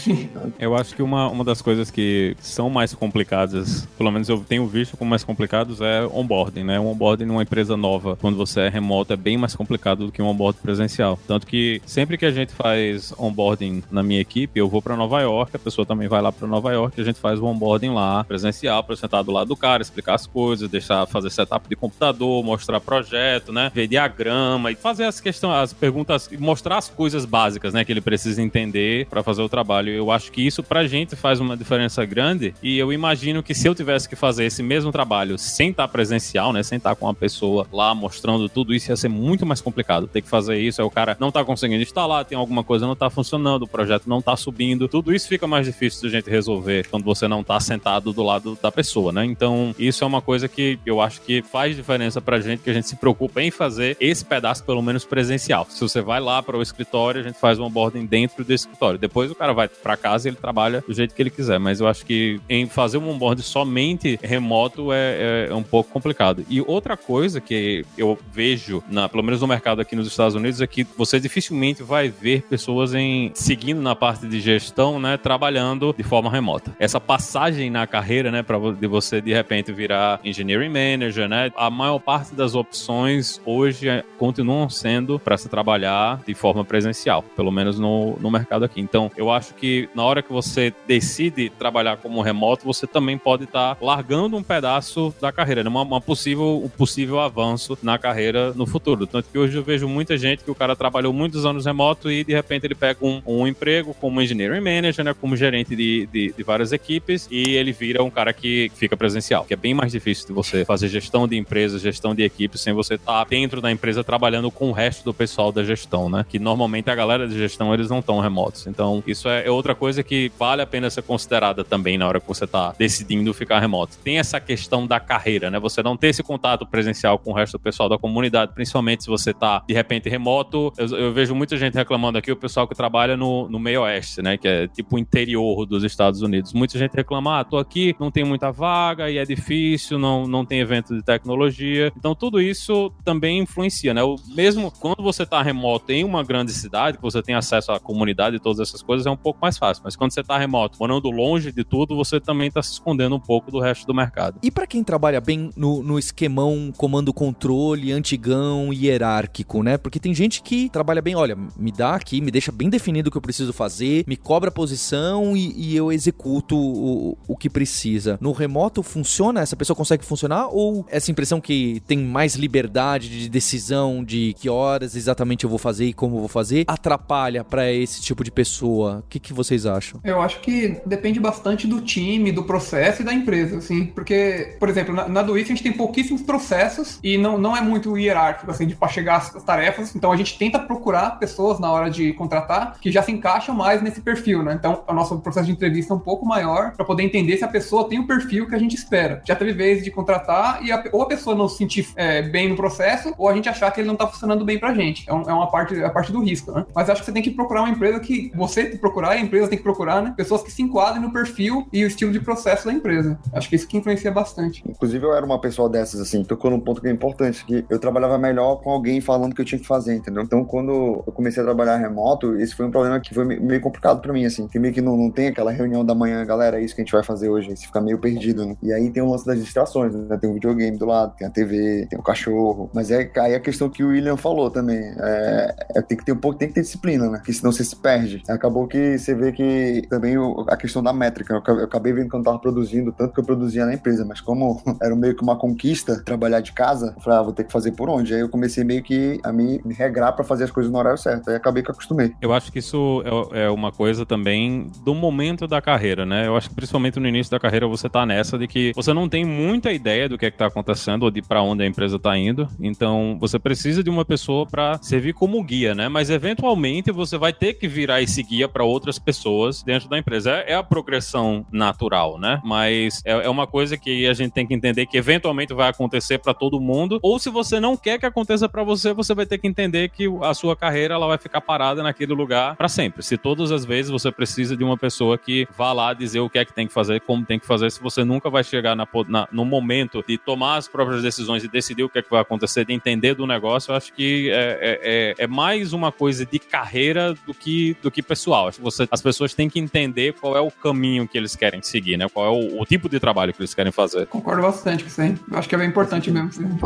[SPEAKER 6] Eu acho que uma, uma das coisas que são mais complicadas, pelo menos eu tenho visto como mais complicados, é onboarding, né? O onboarding numa empresa nova, quando você é remoto, é bem mais complicado do que um onboarding presencial. Tanto que sempre que a gente faz onboarding na minha equipe, eu vou para Nova York, a pessoa também vai lá para Nova York, a gente faz o onboarding lá, presencial, para sentar do lado do cara, explicar as coisas, deixar fazer setup de computador, mostrar projeto, né? Ver diagrama e fazer as questões, as perguntas, mostrar as coisas básicas, né, que ele precisa entender para fazer o trabalho. Eu acho que isso pra gente faz uma diferença grande e eu imagino que se eu tivesse que fazer esse mesmo trabalho sem estar presencial, né, sem estar com uma pessoa lá mostrando tudo isso, ia ser muito mais complicado. Ter que fazer isso, aí o cara não tá conseguindo instalar, tem alguma coisa não tá funcionando, o projeto não tá subindo, tudo isso fica mais difícil de gente resolver quando você não tá sentado do lado da pessoa, né? Então, isso é uma coisa que eu acho que faz diferença pra gente, que a gente se preocupa em fazer esse pedaço pelo menos presencial. Se você vai lá para o escritório, a gente faz um onboarding dentro do escritório. Depois o cara vai para casa e ele trabalha do jeito que ele quiser. Mas eu acho que em fazer um onboarding somente remoto é, é, é um pouco complicado. E outra coisa que eu vejo, na, pelo menos no mercado aqui nos Estados Unidos, é que você dificilmente vai ver pessoas em seguindo na parte de gestão, né, trabalhando de forma remota. Essa passagem na carreira, né, para de você de repente virar engineering manager, né, a maior parte das opções hoje é, continuam sendo para se trabalhar de forma presencial, pelo menos no, no mercado aqui. Então, eu acho que na hora que você decide trabalhar como remoto, você também pode estar tá largando um pedaço da carreira, né? uma, uma, possível, um possível avanço na carreira no futuro. Tanto que hoje eu vejo muita gente que o cara trabalhou muitos anos remoto e de repente ele pega um, um emprego como engineering manager, né? como gerente de, de, de várias equipes e ele vira um cara que fica presencial, que é bem mais difícil de você fazer gestão de empresas, gestão de equipes sem você estar tá dentro da empresa trabalhando com o resto do pessoal da gestão, né? Que normalmente a galera de gestão eles não estão remotos. Então, isso é, é outra coisa que vale a pena ser considerada também na hora que você está decidindo ficar remoto. Tem essa questão da carreira, né? Você não ter esse contato presencial com o resto do pessoal da comunidade, principalmente se você está de repente remoto. Eu, eu, vejo muita gente reclamando aqui, o pessoal que trabalha no, no meio oeste, né? Que é tipo o interior dos Estados Unidos. Muita gente reclama, ah, tô aqui, não tem muita vaga e é difícil, não, não tem evento de tecnologia. Então, tudo isso também influencia, né? O, mesmo quando você está remoto em uma grande cidade, que você tem acesso à comunidade e todas essas coisas, é um pouco mais fácil. Mas quando você está remoto, morando longe de tudo, você também está se escondendo um pouco do resto do mercado.
[SPEAKER 1] E para quem trabalha bem no, no esquemão comando-controle, antigão, hierárquico, né? Porque tem gente que trabalha bem, olha, me dá aqui, me deixa bem definido o que eu preciso fazer, me cobra a posição e, e eu executo o, o que precisa. No remoto funciona? Essa pessoa consegue funcionar? Ou essa impressão que tem mais liberdade de decisão de que horas exatamente eu vou fazer e como eu vou fazer, atrapalha para esse tipo de pessoa? O que, que vocês acham?
[SPEAKER 4] Eu acho que depende bastante do time, do processo e da empresa, assim. Porque, por exemplo, na, na Duist a gente tem pouquíssimos processos e não, não é muito hierárquico, assim, de para chegar às tarefas. Então a gente tenta procurar pessoas na hora de contratar que já se encaixam mais nesse perfil, né? Então o nosso processo de entrevista é um pouco maior para poder entender se a pessoa tem o perfil que a gente espera. Já teve vezes de contratar e a, ou a pessoa não se sentir é, bem no processo ou a gente achar que ele não tá funcionando bem pra gente. É, um, é uma parte, a parte do risco, né? Mas acho que você tem que procurar uma empresa que você procurar a empresa tem que procurar, né? Pessoas que se enquadrem no perfil e o estilo de processo da empresa. Acho que isso que influencia bastante.
[SPEAKER 3] Inclusive, eu era uma pessoa dessas, assim, tocou num ponto que é importante, que eu trabalhava melhor com alguém falando o que eu tinha que fazer, entendeu? Então, quando eu comecei a trabalhar remoto, esse foi um problema que foi meio complicado pra mim, assim, que meio que não, não tem aquela reunião da manhã, galera, é isso que a gente vai fazer hoje, você fica meio perdido, né? E aí tem o lance das distrações, né? Tem um videogame do lado, tem a TV, tem o cachorro, mas é aí a questão que o William falou também, é, é, tem que ter um pouco, tem que ter disciplina, né? Porque senão você se perde. Acabou que você vê que também o, a questão da métrica, eu, acabei vendo quando eu tava produzindo, tanto que eu produzia na empresa, mas como era meio que uma conquista trabalhar de casa, eu falei, ah, vou ter que fazer por onde? Aí eu comecei meio que a me, me regrar para fazer as coisas no horário certo. Aí acabei que acostumei.
[SPEAKER 6] Eu acho que isso é, é, uma coisa também do momento da carreira, né? Eu acho que principalmente no início da carreira você tá nessa de que você não tem muita ideia do que é que tá acontecendo ou de para onde a empresa tá indo. Então você precisa de uma pessoa para servir como guia, né? Mas eventualmente você vai ter que virar esse guia para outras pessoas dentro da empresa. É, é, a progressão natural, né? Mas é, é, uma coisa que a gente tem que entender que eventualmente vai acontecer para todo mundo. Ou se você não quer que aconteça para você, você vai ter que entender que a sua carreira ela vai ficar parada naquele lugar para sempre. Se todas as vezes você precisa de uma pessoa que vá lá dizer o que é que tem que fazer, como tem que fazer, se você nunca vai chegar na, na, no momento de tomar as próprias decisões e decidir o que é que vai acontecer, de entender do negócio, eu acho que é, é, é, é mais uma coisa de carreira do que, do que pessoal. Acho que você, as pessoas têm que entender qual é o caminho que eles querem seguir, né? Qual é o, o tipo de trabalho que eles querem fazer.
[SPEAKER 4] Concordo bastante com isso aí. Acho que é bem importante mesmo.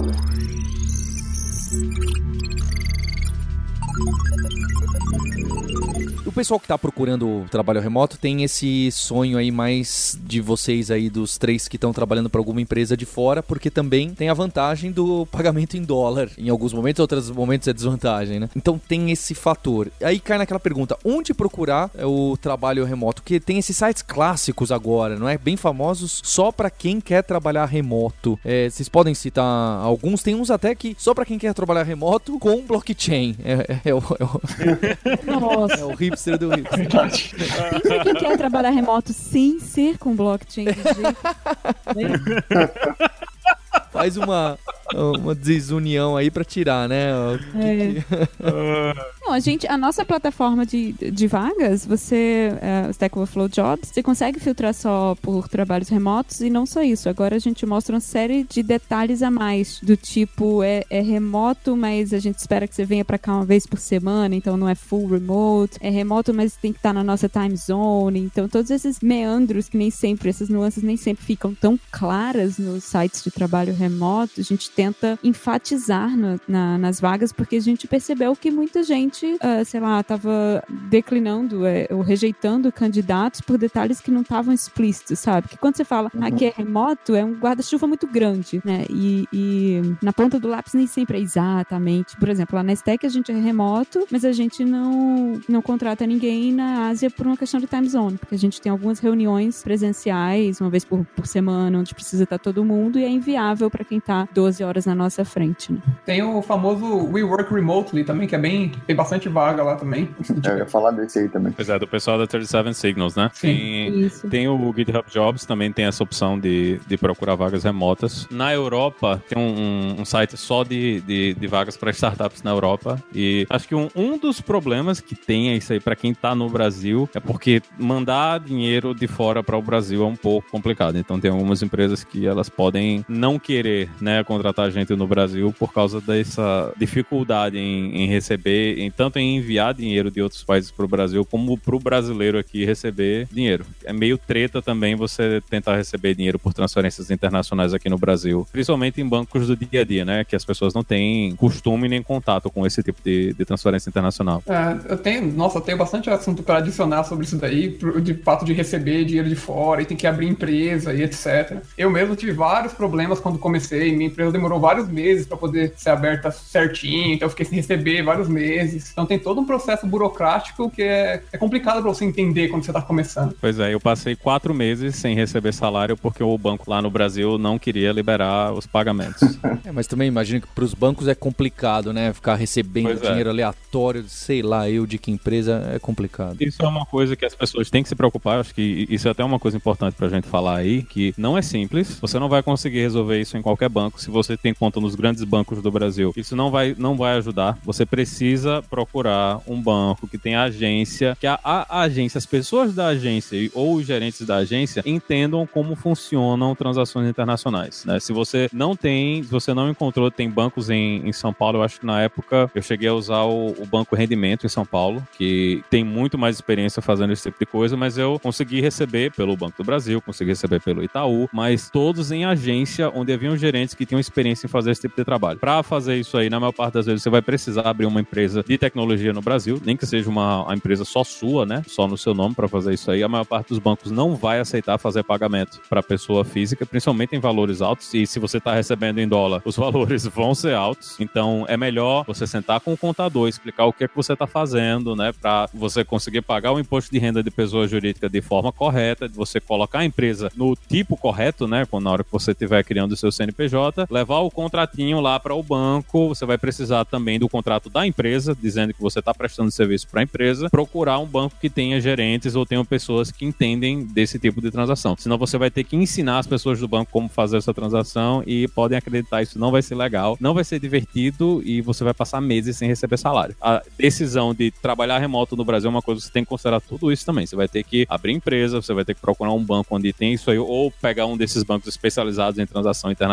[SPEAKER 1] O pessoal que tá procurando trabalho remoto tem esse sonho aí mais de vocês aí, dos três que estão trabalhando para alguma empresa de fora, porque também tem a vantagem do pagamento em dólar. Em alguns momentos, em outros momentos é desvantagem, né? Então tem esse fator. Aí cai naquela pergunta: onde procurar o trabalho remoto? Porque tem esses sites clássicos agora, não é? Bem famosos só para quem quer trabalhar remoto. É, vocês podem citar alguns, tem uns até que só para quem quer trabalhar remoto com blockchain. É, é, é o, é o,
[SPEAKER 5] Nossa.
[SPEAKER 1] é o hipster do hipster.
[SPEAKER 4] Verdade.
[SPEAKER 5] Quem quer trabalhar remoto sem ser com blockchain de jeito nenhum,
[SPEAKER 1] Faz uma, uma desunião aí pra tirar, né? O que
[SPEAKER 5] É. Não, a gente, a nossa plataforma de, de vagas, você, é, o Stack Overflow Jobs, você consegue filtrar só por trabalhos remotos e não só isso. Agora a gente mostra uma série de detalhes a mais, do tipo, é, é remoto, mas a gente espera que você venha pra cá uma vez por semana, então não é full remote. É remoto, mas tem que estar na nossa time zone. Então todos esses meandros que nem sempre, essas nuances nem sempre ficam tão claras nos sites de trabalho remoto, a gente tenta enfatizar na- nas vagas, porque a gente percebeu que muita gente, ah, sei lá, tava declinando é, ou rejeitando candidatos por detalhes que não estavam explícitos, sabe? Que quando você fala
[SPEAKER 3] Uhum.
[SPEAKER 5] aqui é remoto, é um guarda-chuva muito grande, né? E, e na ponta do lápis nem sempre é exatamente. Por exemplo, lá na Stack a gente é remoto, mas a gente não, não contrata ninguém na Ásia por uma questão de time zone, porque a gente tem algumas reuniões presenciais, uma vez por, por semana, onde precisa estar todo mundo, e é inviável para quem tá 12 horas na nossa frente, né?
[SPEAKER 4] Tem o famoso We Work Remotely também, que é bem. tem bastante vaga lá também.
[SPEAKER 3] Eu ia falar desse aí também.
[SPEAKER 6] Pois é, do pessoal da 37 Signals, né?
[SPEAKER 4] Sim.
[SPEAKER 6] Tem,
[SPEAKER 5] Isso.
[SPEAKER 6] tem o GitHub Jobs, também tem essa opção de, de procurar vagas remotas. Na Europa, tem um, um- um site só de, de, de vagas para startups na Europa. E acho que um, um dos problemas que tem é isso aí para quem tá no Brasil, é porque mandar dinheiro de fora para o Brasil é um pouco complicado. Então tem algumas empresas que elas podem não querer né, contratar gente no Brasil por causa dessa dificuldade em, em receber, em, tanto em enviar dinheiro de outros países para o Brasil, como para o brasileiro aqui receber dinheiro. É meio treta também você tentar receber dinheiro por transferências internacionais aqui no Brasil, principalmente em bancos do dia a dia, né? Que as pessoas não têm costume nem contato com esse tipo de, de transferência internacional.
[SPEAKER 4] É, eu tenho, nossa, eu tenho bastante assunto para adicionar sobre isso daí, de fato de receber dinheiro de fora e tem que abrir empresa e etc. Eu mesmo tive vários problemas quando minha empresa demorou vários meses para poder ser aberta certinho, então eu fiquei sem receber vários meses. Então tem todo um processo burocrático que é, é complicado para você entender quando você tá começando.
[SPEAKER 6] Pois é, eu passei quatro meses sem receber salário porque o banco lá no Brasil não queria liberar os pagamentos.
[SPEAKER 1] É, mas também imagino que pros bancos é complicado, né? Ficar recebendo
[SPEAKER 6] Pois é.
[SPEAKER 1] dinheiro aleatório, sei lá, eu de que empresa, é complicado.
[SPEAKER 6] Isso é uma coisa que as pessoas têm que se preocupar. eu Acho que isso é até uma coisa importante pra gente falar aí, que não é simples. Você não vai conseguir resolver isso em qualquer banco. Se você tem conta nos grandes bancos do Brasil, isso não vai, não vai ajudar. Você precisa procurar um banco que tem agência, que a, a- agência, as pessoas da agência ou os gerentes da agência entendam como funcionam transações internacionais. né? Se você não tem, se você não encontrou, tem bancos em, em São Paulo. Eu acho que na época eu cheguei a usar o, o Banco Rendimento em São Paulo, que tem muito mais experiência fazendo esse tipo de coisa, mas eu consegui receber pelo Banco do Brasil, consegui receber pelo Itaú, mas todos em agência onde haviam gerentes que tinham experiência em fazer esse tipo de trabalho. Para fazer isso aí, na maior parte das vezes, você vai precisar abrir uma empresa de tecnologia no Brasil, nem que seja uma, uma empresa só sua, né? Só no seu nome para fazer isso aí. A maior parte dos bancos não vai aceitar fazer pagamento para pessoa física, principalmente em valores altos. E se você está recebendo em dólar, os valores vão ser altos. Então é melhor você sentar com o contador, explicar o que é que você está fazendo, né? Para você conseguir pagar o imposto de renda de pessoa jurídica de forma correta, de você colocar a empresa no tipo correto, né? Na hora que você estiver criando o seu CNPJ, levar o contratinho lá para o banco. Você vai precisar também do contrato da empresa, dizendo que você está prestando serviço para a empresa. Procurar um banco que tenha gerentes ou tenha pessoas que entendem desse tipo de transação. Senão você vai ter que ensinar as pessoas do banco como fazer essa transação e podem acreditar isso não vai ser legal, não vai ser divertido e você vai passar meses sem receber salário. A decisão de trabalhar remoto no Brasil é uma coisa que você tem que considerar tudo isso também. Você vai ter que abrir empresa, você vai ter que procurar um banco onde tem isso aí ou pegar um desses bancos especializados em transação internacional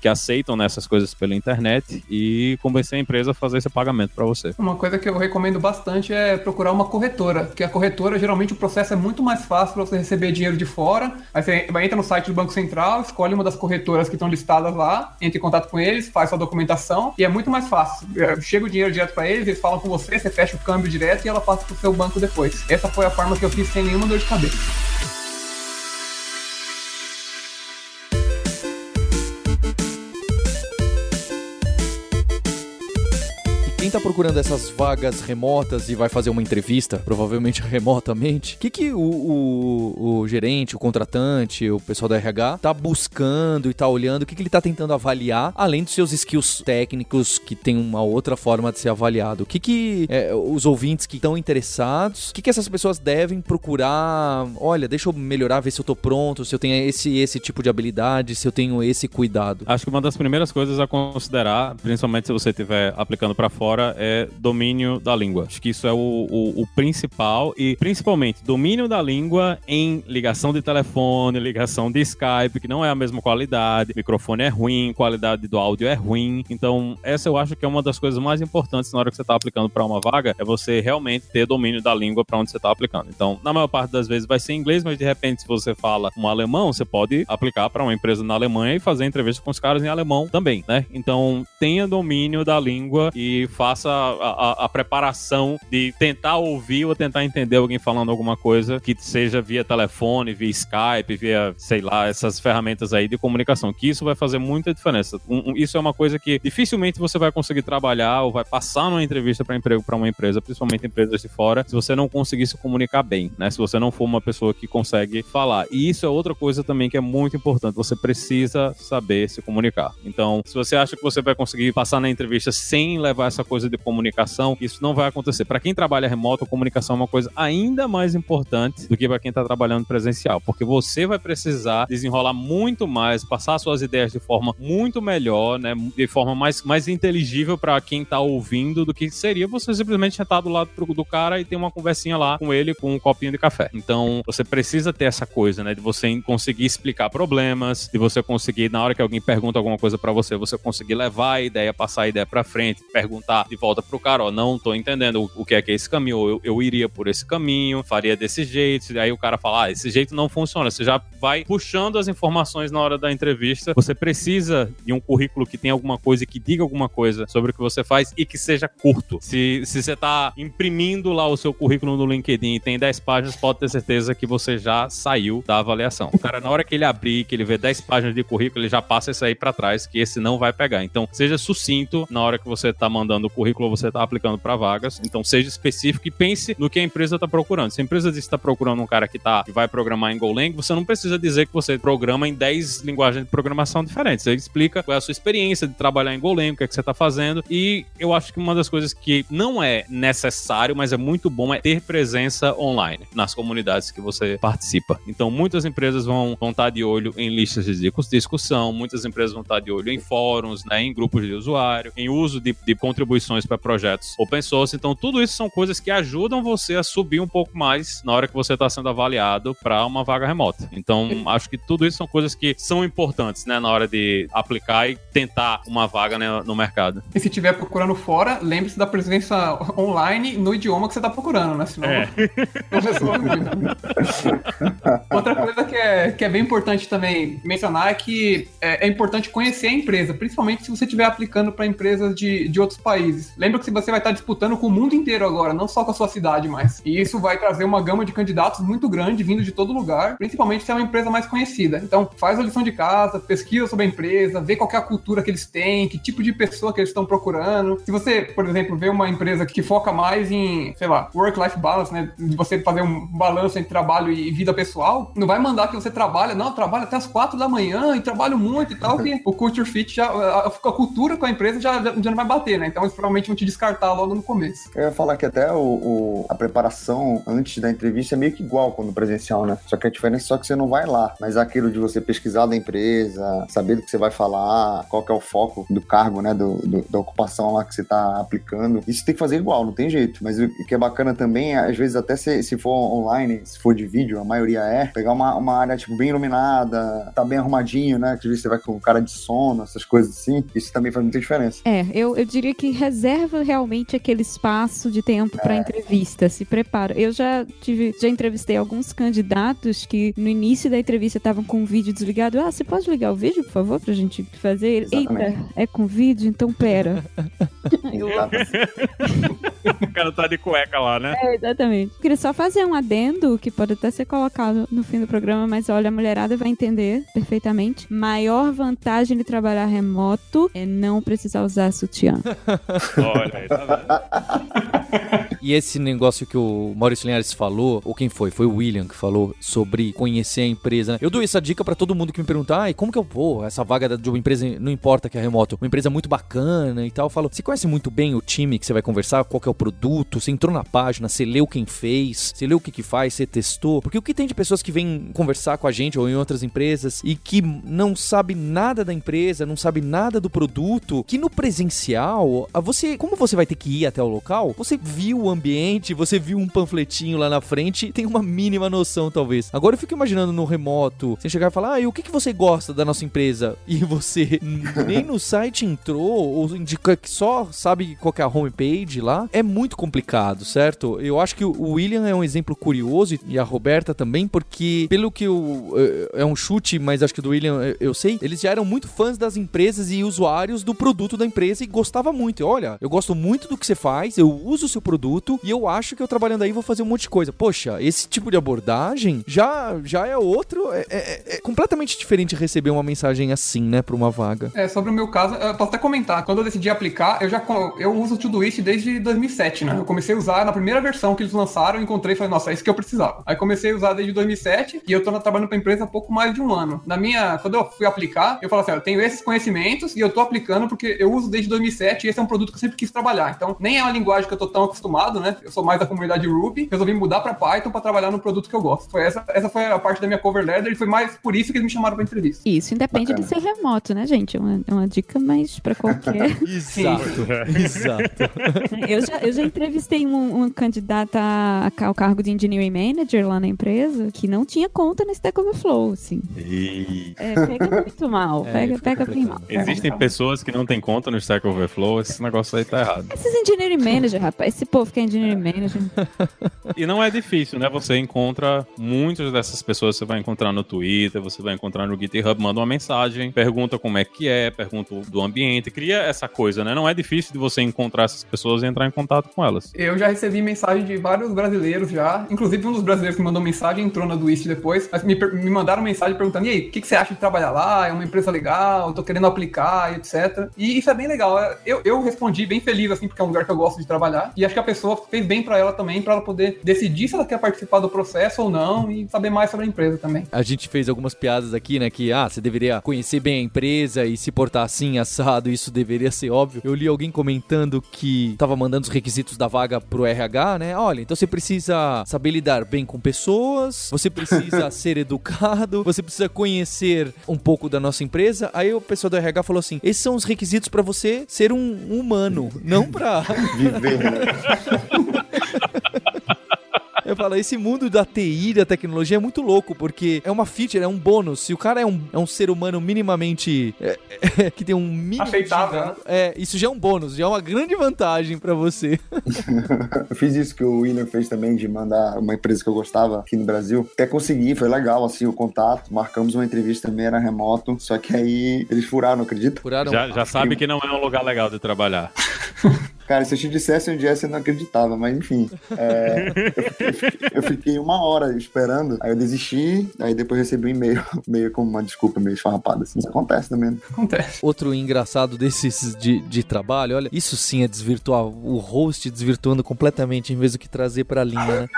[SPEAKER 6] que aceitam nessas coisas pela internet e convencer a empresa a fazer esse pagamento para você.
[SPEAKER 4] Uma, coisa que eu recomendo bastante é procurar uma corretora, porque a corretora, geralmente, o processo é muito mais fácil para você receber dinheiro de fora. Aí você entra no site do Banco Central, escolhe uma das corretoras que estão listadas lá, entra em contato com eles, faz sua documentação e é muito mais fácil. É, chega o dinheiro direto para eles, eles falam com você, você fecha o câmbio direto e ela passa pro seu banco depois. Essa foi a forma que eu fiz sem nenhuma dor de cabeça.
[SPEAKER 1] Quem tá procurando essas vagas remotas e vai fazer uma entrevista, provavelmente remotamente, o que, que o, o, o gerente, o contratante, o pessoal da RH tá buscando e tá olhando, o que, que ele tá tentando avaliar, além dos seus skills técnicos, que tem uma outra forma de ser avaliado? O que, que é, os ouvintes que estão interessados, o que, que essas pessoas devem procurar? Olha, deixa eu melhorar, ver se eu tô pronto, se eu tenho esse esse tipo de habilidade, se eu tenho esse cuidado.
[SPEAKER 6] Acho que uma das primeiras coisas a considerar, principalmente se você estiver aplicando para fora, é domínio da língua. Acho que isso é o, o, o, principal e principalmente domínio da língua em ligação de telefone, ligação de Skype, que não é a mesma qualidade, microfone é ruim, qualidade do áudio é ruim. Então, essa eu acho que é uma das coisas mais importantes na hora que você está aplicando para uma vaga, é você realmente ter domínio da língua para onde você está aplicando. Então, na maior parte das vezes vai ser inglês, mas de repente, se você fala um alemão, você pode aplicar para uma empresa na Alemanha e fazer entrevista com os caras em alemão também, né? Então, tenha domínio da língua e faça a, a, a, preparação de tentar ouvir ou tentar entender alguém falando alguma coisa que seja via telefone, via Skype, via, sei lá, essas ferramentas aí de comunicação, que isso vai fazer muita diferença. Um, um, isso é uma coisa que dificilmente você vai conseguir trabalhar ou vai passar numa entrevista para emprego para uma empresa, principalmente empresas de fora, se você não conseguir se comunicar bem, né? Se você não for uma pessoa que consegue falar. E isso é outra coisa também que é muito importante. Você precisa saber se comunicar. Então, se você acha que você vai conseguir passar na entrevista sem levar essa coisa de comunicação, isso não vai acontecer. Para quem trabalha remoto, a comunicação é uma coisa ainda mais importante do que para quem está trabalhando presencial, porque você vai precisar desenrolar muito mais, passar suas ideias de forma muito melhor, né, de forma mais, mais inteligível para quem está ouvindo do que seria você simplesmente estar do lado do cara e ter uma conversinha lá com ele com um copinho de café. Então, você precisa ter essa coisa, né, de você conseguir explicar problemas, de você conseguir na hora que alguém pergunta alguma coisa para você, você conseguir levar a ideia, passar a ideia para frente, perguntar de volta pro cara, ó, não tô entendendo o, o que é que é esse caminho, eu, eu iria por esse caminho, faria desse jeito, e aí o cara fala, ah, esse jeito não funciona, você já vai puxando as informações na hora da entrevista, você precisa de um currículo que tenha alguma coisa, que diga alguma coisa sobre o que você faz e que seja curto. Se, se você tá imprimindo lá o seu currículo no LinkedIn e tem 10 páginas, pode ter certeza que você já saiu da avaliação. O cara, na hora que ele abrir, que ele vê 10 páginas de currículo, ele já passa isso aí para trás, que esse não vai pegar. Então, seja sucinto na hora que você tá mandando o currículo você está aplicando para vagas. Então, seja específico e pense no que a empresa está procurando. Se a empresa diz que está procurando um cara que, tá, que vai programar em Golang, você não precisa dizer que você programa em 10 linguagens de programação diferentes. Você explica qual é a sua experiência de trabalhar em Golang, o que, é que você está fazendo. E eu acho que uma das coisas que não é necessário, mas é muito bom, é ter presença online nas comunidades que você participa. Então, muitas empresas vão, vão estar tá de olho em listas de discussão, muitas empresas vão estar tá de olho em fóruns, né, em grupos de usuário, em uso de, de contribuições para projetos open source. Então, tudo isso são coisas que ajudam você a subir um pouco mais na hora que você está sendo avaliado para uma vaga remota. Então, acho que tudo isso são coisas que são importantes, né, na hora de aplicar e tentar uma vaga né, no mercado.
[SPEAKER 4] E se estiver procurando fora, lembre-se da presença online no idioma que você está procurando, né? Senão é. não resolve muito. Outra coisa que é, que é bem importante também mencionar é que é, é importante conhecer a empresa, principalmente se você estiver aplicando para empresas de, de outros países. Lembra que você vai estar disputando com o mundo inteiro agora, não só com a sua cidade mais. E isso vai trazer uma gama de candidatos muito grande vindo de todo lugar, principalmente se é uma empresa mais conhecida. Então, faz a lição de casa, pesquisa sobre a empresa, vê qual é a cultura que eles têm, que tipo de pessoa que eles estão procurando. Se você, por exemplo, vê uma empresa que foca mais em, sei lá, work-life balance, né, de você fazer um balanço entre trabalho e vida pessoal, não vai mandar que você trabalha, não, trabalha até as quatro da manhã e trabalho muito e tal, que o culture fit já, a, a cultura com a empresa já, já não vai bater, né? Então, eles provavelmente vão te descartar logo no começo.
[SPEAKER 3] Eu ia falar que até o, o, a preparação antes da entrevista é meio que igual quando presencial, né? Só que a diferença é só que você não vai lá. Mas aquilo de você pesquisar da empresa, saber do que você vai falar, qual que é o foco do cargo, né? Do, do da ocupação lá que você tá aplicando. Isso tem que fazer igual, não tem jeito. Mas o que é bacana também, às vezes até se, se for online, se for de vídeo, a maioria é, pegar uma, uma área, tipo, bem iluminada, tá bem arrumadinho, né? Que às vezes você vai com cara de sono, essas coisas assim. Isso também faz muita diferença.
[SPEAKER 5] É, eu, eu diria que reserva realmente aquele espaço de tempo para entrevista, se prepara. Eu já tive, já entrevistei alguns candidatos que no início da entrevista estavam com o vídeo desligado. Ah, você pode ligar o vídeo, por favor, pra gente fazer?
[SPEAKER 3] Exatamente.
[SPEAKER 5] Eita, é com vídeo, então pera.
[SPEAKER 6] O cara tá de cueca lá, né?
[SPEAKER 5] É, exatamente. Queria só fazer um adendo que pode até ser colocado no fim do programa, mas olha, a mulherada vai entender perfeitamente. Maior vantagem de trabalhar remoto é não precisar usar sutiã.
[SPEAKER 6] Olha aí, tá vendo?
[SPEAKER 1] E esse negócio que o Maurício Linhares falou, ou quem foi? Foi o William que falou sobre conhecer a empresa. né? Eu dou essa dica pra todo mundo que me pergunta, ai, como que eu vou? Essa vaga de uma empresa, não importa que é remoto, uma empresa muito bacana e tal. Eu falo, você conhece muito bem o time que você vai conversar, qual que é o produto, você entrou na página, você leu quem fez, você leu o que que faz, você testou. Porque o que tem de pessoas que vêm conversar com a gente ou em outras empresas e que não sabe nada da empresa, não sabe nada do produto, que no presencial, você, como você vai ter que ir até o local, você viu o ambiente, você viu um panfletinho lá na frente, tem uma mínima noção talvez. Agora eu fico imaginando no remoto, você chegar e falar: "Ah, e o que que você gosta da nossa empresa?" E você nem no site entrou ou indica que só sabe qual é a homepage lá, é muito complicado, certo? Eu acho que o William é um exemplo curioso e- a Roberta também, porque pelo que eu, eh, é um chute, mas acho que do William eu- eu sei, eles já eram muito fãs das empresas e usuários do produto da empresa e gostava muito. E, Olha, eu gosto muito do que você faz, eu uso o seu produto e eu acho que eu trabalhando aí vou fazer um monte de coisa. Poxa, esse tipo de abordagem já, já é outro, é, é- é completamente diferente receber uma mensagem assim, né, pra uma vaga.
[SPEAKER 4] É, sobre o meu caso, eu posso até comentar. Quando eu decidi aplicar, eu já eu uso o Todoist desde 2007, né? Eu comecei a usar na primeira versão que eles lançaram, encontrei e falei, nossa, é isso que eu precisava. Aí comecei a usar desde 2007 e eu tô trabalhando pra empresa há pouco mais de um ano. Na minha, quando eu fui aplicar, eu falei assim, eu tenho esses conhecimentos e eu tô aplicando porque eu uso desde 2007 e esse é um produto que eu sempre quis trabalhar. Então, nem é uma linguagem que eu tô tão acostumado, né? Eu sou mais da comunidade Ruby, resolvi mudar pra Python pra trabalhar no produto que eu gosto. Foi essa, essa foi a parte da minha cover letter e foi mais por isso que eles me chamaram pra entrevista.
[SPEAKER 5] Isso independe de ser remoto, né, gente? É uma, uma dica, mas pra qualquer.
[SPEAKER 1] Exato, exato.
[SPEAKER 5] eu, já, eu já entrevistei um, um candidato a- ao cargo de engineering manager lá na empresa que não tinha conta no Stack Overflow, assim. É, pega muito mal,
[SPEAKER 1] É,
[SPEAKER 5] pega, pega bem mal.
[SPEAKER 6] Existem pessoas que não têm conta no Stack Overflow, esse negócio aí tá errado.
[SPEAKER 5] Esses engineering manager, rapaz, esse povo que é engineering manager.
[SPEAKER 6] E não é difícil, né? Você encontra muitas dessas pessoas, você vai encontrar no Twitter, você vai encontrar no GitHub, manda uma mensagem, pergunta como é que é, pergunta do ambiente, cria essa coisa, né? Não é difícil de você encontrar essas pessoas e entrar em contato com elas.
[SPEAKER 4] Eu já recebi mensagem de vários brasileiros já. Inclusive, um dos brasileiros que mandou mensagem entrou na Twist depois. Mas me, me mandaram mensagem perguntando: e aí, o que, que você acha de trabalhar lá? É uma empresa legal, eu tô querendo aplicar, etc. E isso é bem legal. Eu, eu respondi bem feliz, assim, porque é um lugar que eu gosto de trabalhar. E acho que a pessoa fez bem pra ela também, pra ela poder decidir se ela quer participar do processo ou não e saber mais sobre a empresa também.
[SPEAKER 1] A gente fez algumas piadas aqui, né? Que, ah, você deveria conhecer bem a empresa e se portar assim, assado, isso deveria ser óbvio. Eu li alguém comentando que tava mandando os requisitos da vaga pro RH, né? Olha, então você precisa saber lidar bem com pessoas, você precisa ser educado, você precisa conhecer um pouco da nossa empresa. Aí o pessoal do RH falou assim: esses são os requisitos pra você ser um humano, não pra.
[SPEAKER 3] Viver, né?
[SPEAKER 1] Eu falo, esse mundo da TI, da tecnologia é muito louco, porque é uma feature, é um bônus. Se o cara é um, é um ser humano minimamente. é, é, que tem um mínimo. de-
[SPEAKER 4] Aceitável, né?
[SPEAKER 1] É, isso já é um bônus, já é uma grande vantagem pra você.
[SPEAKER 3] Eu fiz isso que o William fez também, de mandar uma empresa que eu gostava aqui no Brasil. Até consegui, foi legal, assim, o contato. Marcamos uma entrevista também, era remoto. Só que aí eles furaram, acredita?
[SPEAKER 1] Furaram.
[SPEAKER 6] Já, já sabe que não é um lugar legal de trabalhar.
[SPEAKER 3] Cara, se eu te dissesse onde é, você não acreditava, mas enfim. É, eu, fiquei, eu fiquei uma hora esperando, aí eu desisti, aí depois recebi um e-mail, meio como uma desculpa, meio esfarrapada. Assim, isso acontece também.
[SPEAKER 4] Acontece.
[SPEAKER 1] Outro engraçado desses de, de trabalho, olha, isso sim é desvirtuar o host desvirtuando completamente em vez do que trazer pra linha, né?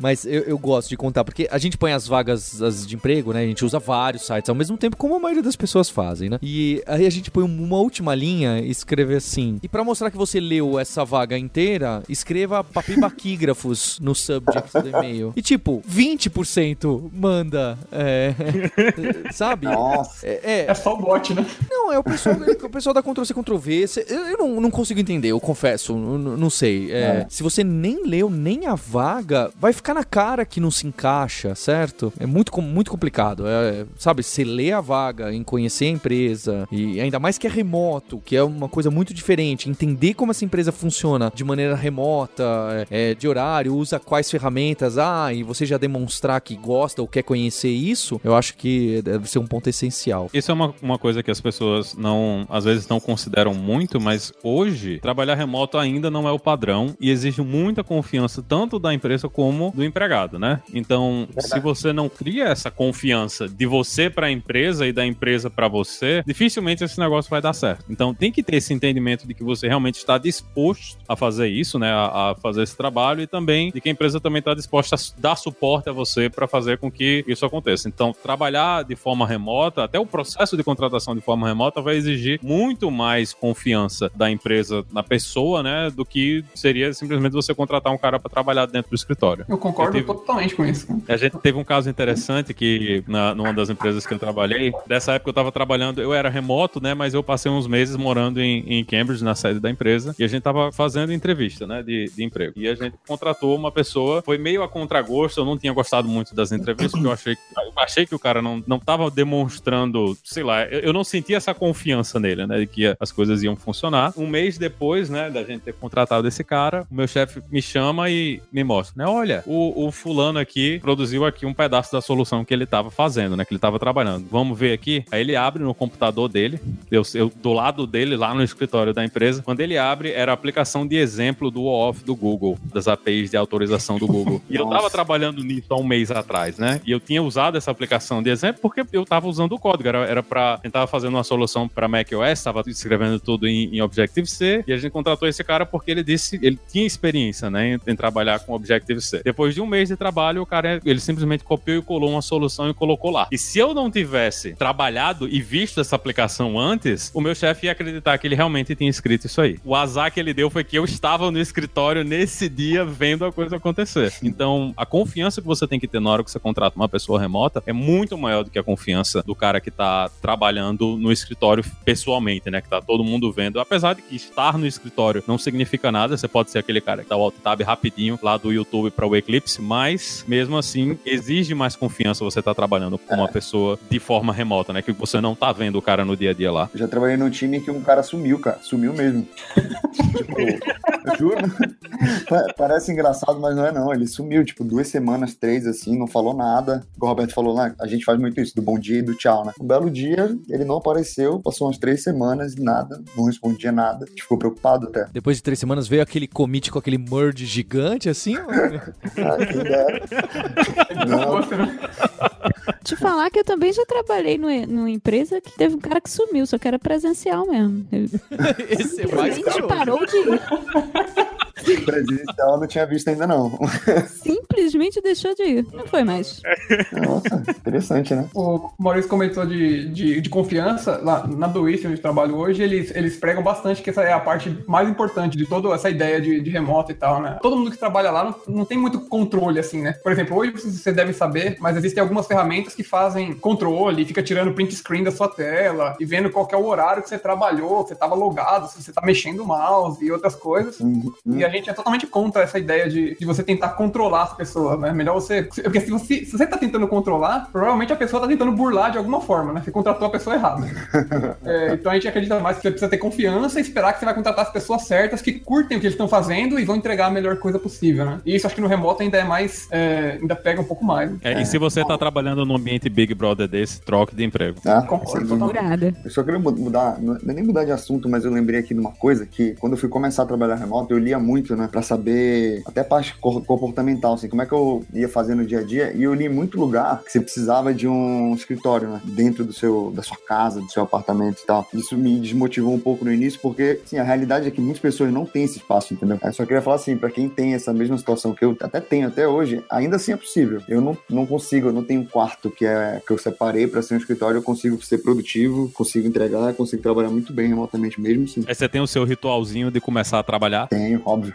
[SPEAKER 1] Mas eu, eu gosto de contar, porque a gente põe as vagas as de emprego, né? A gente usa vários sites ao mesmo tempo, como a maioria das pessoas fazem, né? E aí a gente põe uma última linha e escreve assim. E pra mostrar que você leu leu essa vaga inteira, escreva papibaquígrafos no subject do e-mail. E tipo, 20% manda. É, sabe?
[SPEAKER 3] Nossa.
[SPEAKER 1] É, é-
[SPEAKER 4] É só o bot, né?
[SPEAKER 1] não, é o pessoal, o pessoal da Ctrl-C, Ctrl-V. Eu, eu não, não consigo entender, eu confesso. Não, não- sei. É, Se você nem leu nem a vaga, vai ficar na cara que não se encaixa, certo? É muito, muito complicado. É, sabe, você lê a vaga em conhecer a empresa, e ainda mais que é remoto, que é uma coisa muito diferente. Entender como essa empresa funciona de maneira remota, é, é, de horário, usa quais ferramentas, ah, e você já demonstrar que gosta ou quer conhecer isso, eu acho que deve ser um ponto essencial.
[SPEAKER 6] Isso é uma, uma coisa que as pessoas não, às vezes não consideram muito, mas hoje trabalhar remoto ainda não é o padrão e exige muita confiança tanto da empresa como do empregado, né? Então, se você não cria essa confiança de você para a empresa e da empresa para você, dificilmente esse negócio vai dar certo. Então, tem que ter esse entendimento de que você realmente está disposto a fazer isso, né? A, a fazer esse trabalho e também de que a empresa também está disposta a dar suporte a você para fazer com que isso aconteça. Então, trabalhar de forma remota, até o processo de contratação de forma remota vai exigir muito mais confiança da empresa na pessoa, né, do que seria simplesmente você contratar um cara para trabalhar dentro do escritório.
[SPEAKER 4] Eu concordo
[SPEAKER 6] Eu
[SPEAKER 4] totalmente com isso.
[SPEAKER 6] A gente teve um caso interessante que, na, numa das empresas que eu trabalhei, dessa época eu estava trabalhando, eu era remoto, né, mas eu passei uns meses morando em, em Cambridge, na sede da empresa, e a gente tava fazendo entrevista, né, de, de emprego. E a gente contratou uma pessoa, foi meio a contragosto, eu não tinha gostado muito das entrevistas, porque eu achei, eu achei que o cara não, não tava demonstrando, sei lá, eu, eu não sentia essa confiança nele, né, de que as coisas iam funcionar. Um mês depois, né, da gente ter contratado esse cara, o meu chefe me chama e me mostra, né, olha, o, o fulano aqui produziu aqui um pedaço da solução que ele tava fazendo, né, que ele tava trabalhando. Vamos ver aqui? Aí ele abre no computador dele, eu, eu do lado dele, lá no escritório da empresa, quando ele abre, era a aplicação de exemplo do OAuth do Google, das APIs de autorização do Google. E eu tava
[SPEAKER 3] Nossa.
[SPEAKER 6] trabalhando nisso há um mês atrás, né? E eu tinha usado essa aplicação de exemplo porque eu tava usando o código, era, era pra, a gente tava fazendo uma solução pra macOS, tava escrevendo tudo em, em Objective-C, e a gente contratou esse cara porque ele disse, ele tinha experiência, né, em, em trabalhar com Objective-C. Depois de um mês de trabalho, o cara, ele simplesmente copiou e colou uma solução e colocou lá. E se eu não tivesse trabalhado e visto essa aplicação antes, o meu chefe ia acreditar que ele realmente tinha escrito isso aí. O azar que ele deu foi que eu estava no escritório nesse dia vendo a coisa acontecer. Então, a confiança que você tem que ter na hora que você contrata uma pessoa remota é muito maior do que a confiança do cara que tá trabalhando no escritório pessoalmente, né? Que tá todo mundo vendo. Apesar de que estar no escritório não significa nada, você pode ser aquele cara que dá o alt tab rapidinho lá do YouTube para o Eclipse, mas mesmo assim exige mais confiança você tá trabalhando com uma pessoa de forma remota, né? Que você não tá vendo o cara no dia a dia lá.
[SPEAKER 3] Eu já trabalhei num time que um cara sumiu, cara. Sumiu mesmo. tipo, eu juro. Pa- Parece engraçado, mas não é não. Ele sumiu, tipo, duas semanas, três, assim, não falou nada. O Roberto falou lá, a gente faz muito isso, do bom dia e do tchau, né? Um belo dia, ele não apareceu, passou umas três semanas e nada, não respondia nada. A gente ficou preocupado até.
[SPEAKER 1] Depois de três semanas veio aquele commit com aquele merge gigante assim.
[SPEAKER 3] Ah, quem dera. Não,
[SPEAKER 4] né?
[SPEAKER 5] Te falar que eu também já trabalhei numa, numa empresa que teve um cara que sumiu, só que era presencial mesmo. Ele
[SPEAKER 1] Esse é mais
[SPEAKER 5] parou de ir.
[SPEAKER 3] presencial eu não tinha visto ainda não.
[SPEAKER 5] Simplesmente deixou de ir. Não foi mais.
[SPEAKER 3] Nossa, interessante, né?
[SPEAKER 4] O Maurício comentou de, de, de confiança. Lá na Duist, onde eu trabalho hoje, eles, eles pregam bastante que essa é a parte mais importante de toda essa ideia de, de remoto e tal, né? Todo mundo que trabalha lá não, não tem muito controle, assim, né? Por exemplo, hoje você deve saber, mas existem algumas ferramentas que fazem controle, fica tirando print screen da sua tela e vendo qual que é o horário que você trabalhou, se você estava logado, se você tá mexendo o mouse e outras coisas.
[SPEAKER 3] Uhum.
[SPEAKER 4] E a gente é totalmente contra essa ideia de, de você tentar controlar as pessoas, né? Melhor você. Porque se você, se você tá tentando controlar, provavelmente a pessoa tá tentando burlar de alguma forma, né? Você contratou a pessoa errada. É, então a gente acredita mais que você precisa ter confiança e esperar que você vai contratar as pessoas certas que curtem o que eles estão fazendo e vão entregar a melhor coisa possível, né? E isso acho que no remoto ainda é mais. é, ainda pega um pouco mais. né?
[SPEAKER 6] É, e se você tá trabalhando num ambiente Big Brother desse, troque de emprego.
[SPEAKER 3] Ah,
[SPEAKER 4] Concordo.
[SPEAKER 5] Curada.
[SPEAKER 3] Eu só queria mu- mudar, não é nem mudar de assunto, mas eu lembrei aqui de uma coisa que quando eu fui começar a trabalhar remoto, eu lia muito né? Pra saber até parte comportamental, assim, como é que eu ia fazer no dia a dia. E eu li em muito lugar que você precisava de um escritório, né? Dentro do seu, da sua casa, do seu apartamento e tal. Isso me desmotivou um pouco no início, porque, assim, a realidade é que muitas pessoas não têm esse espaço, entendeu? Eu só queria falar assim, pra quem tem essa mesma situação que eu até tenho até hoje, ainda assim é possível. Eu não, não consigo, eu não tenho um quarto que, é, que eu separei pra ser um escritório, eu consigo ser produtivo, consigo entregar, consigo trabalhar muito bem remotamente mesmo, sim.
[SPEAKER 6] Aí você tem o seu ritualzinho de começar a trabalhar.
[SPEAKER 3] Tenho, óbvio.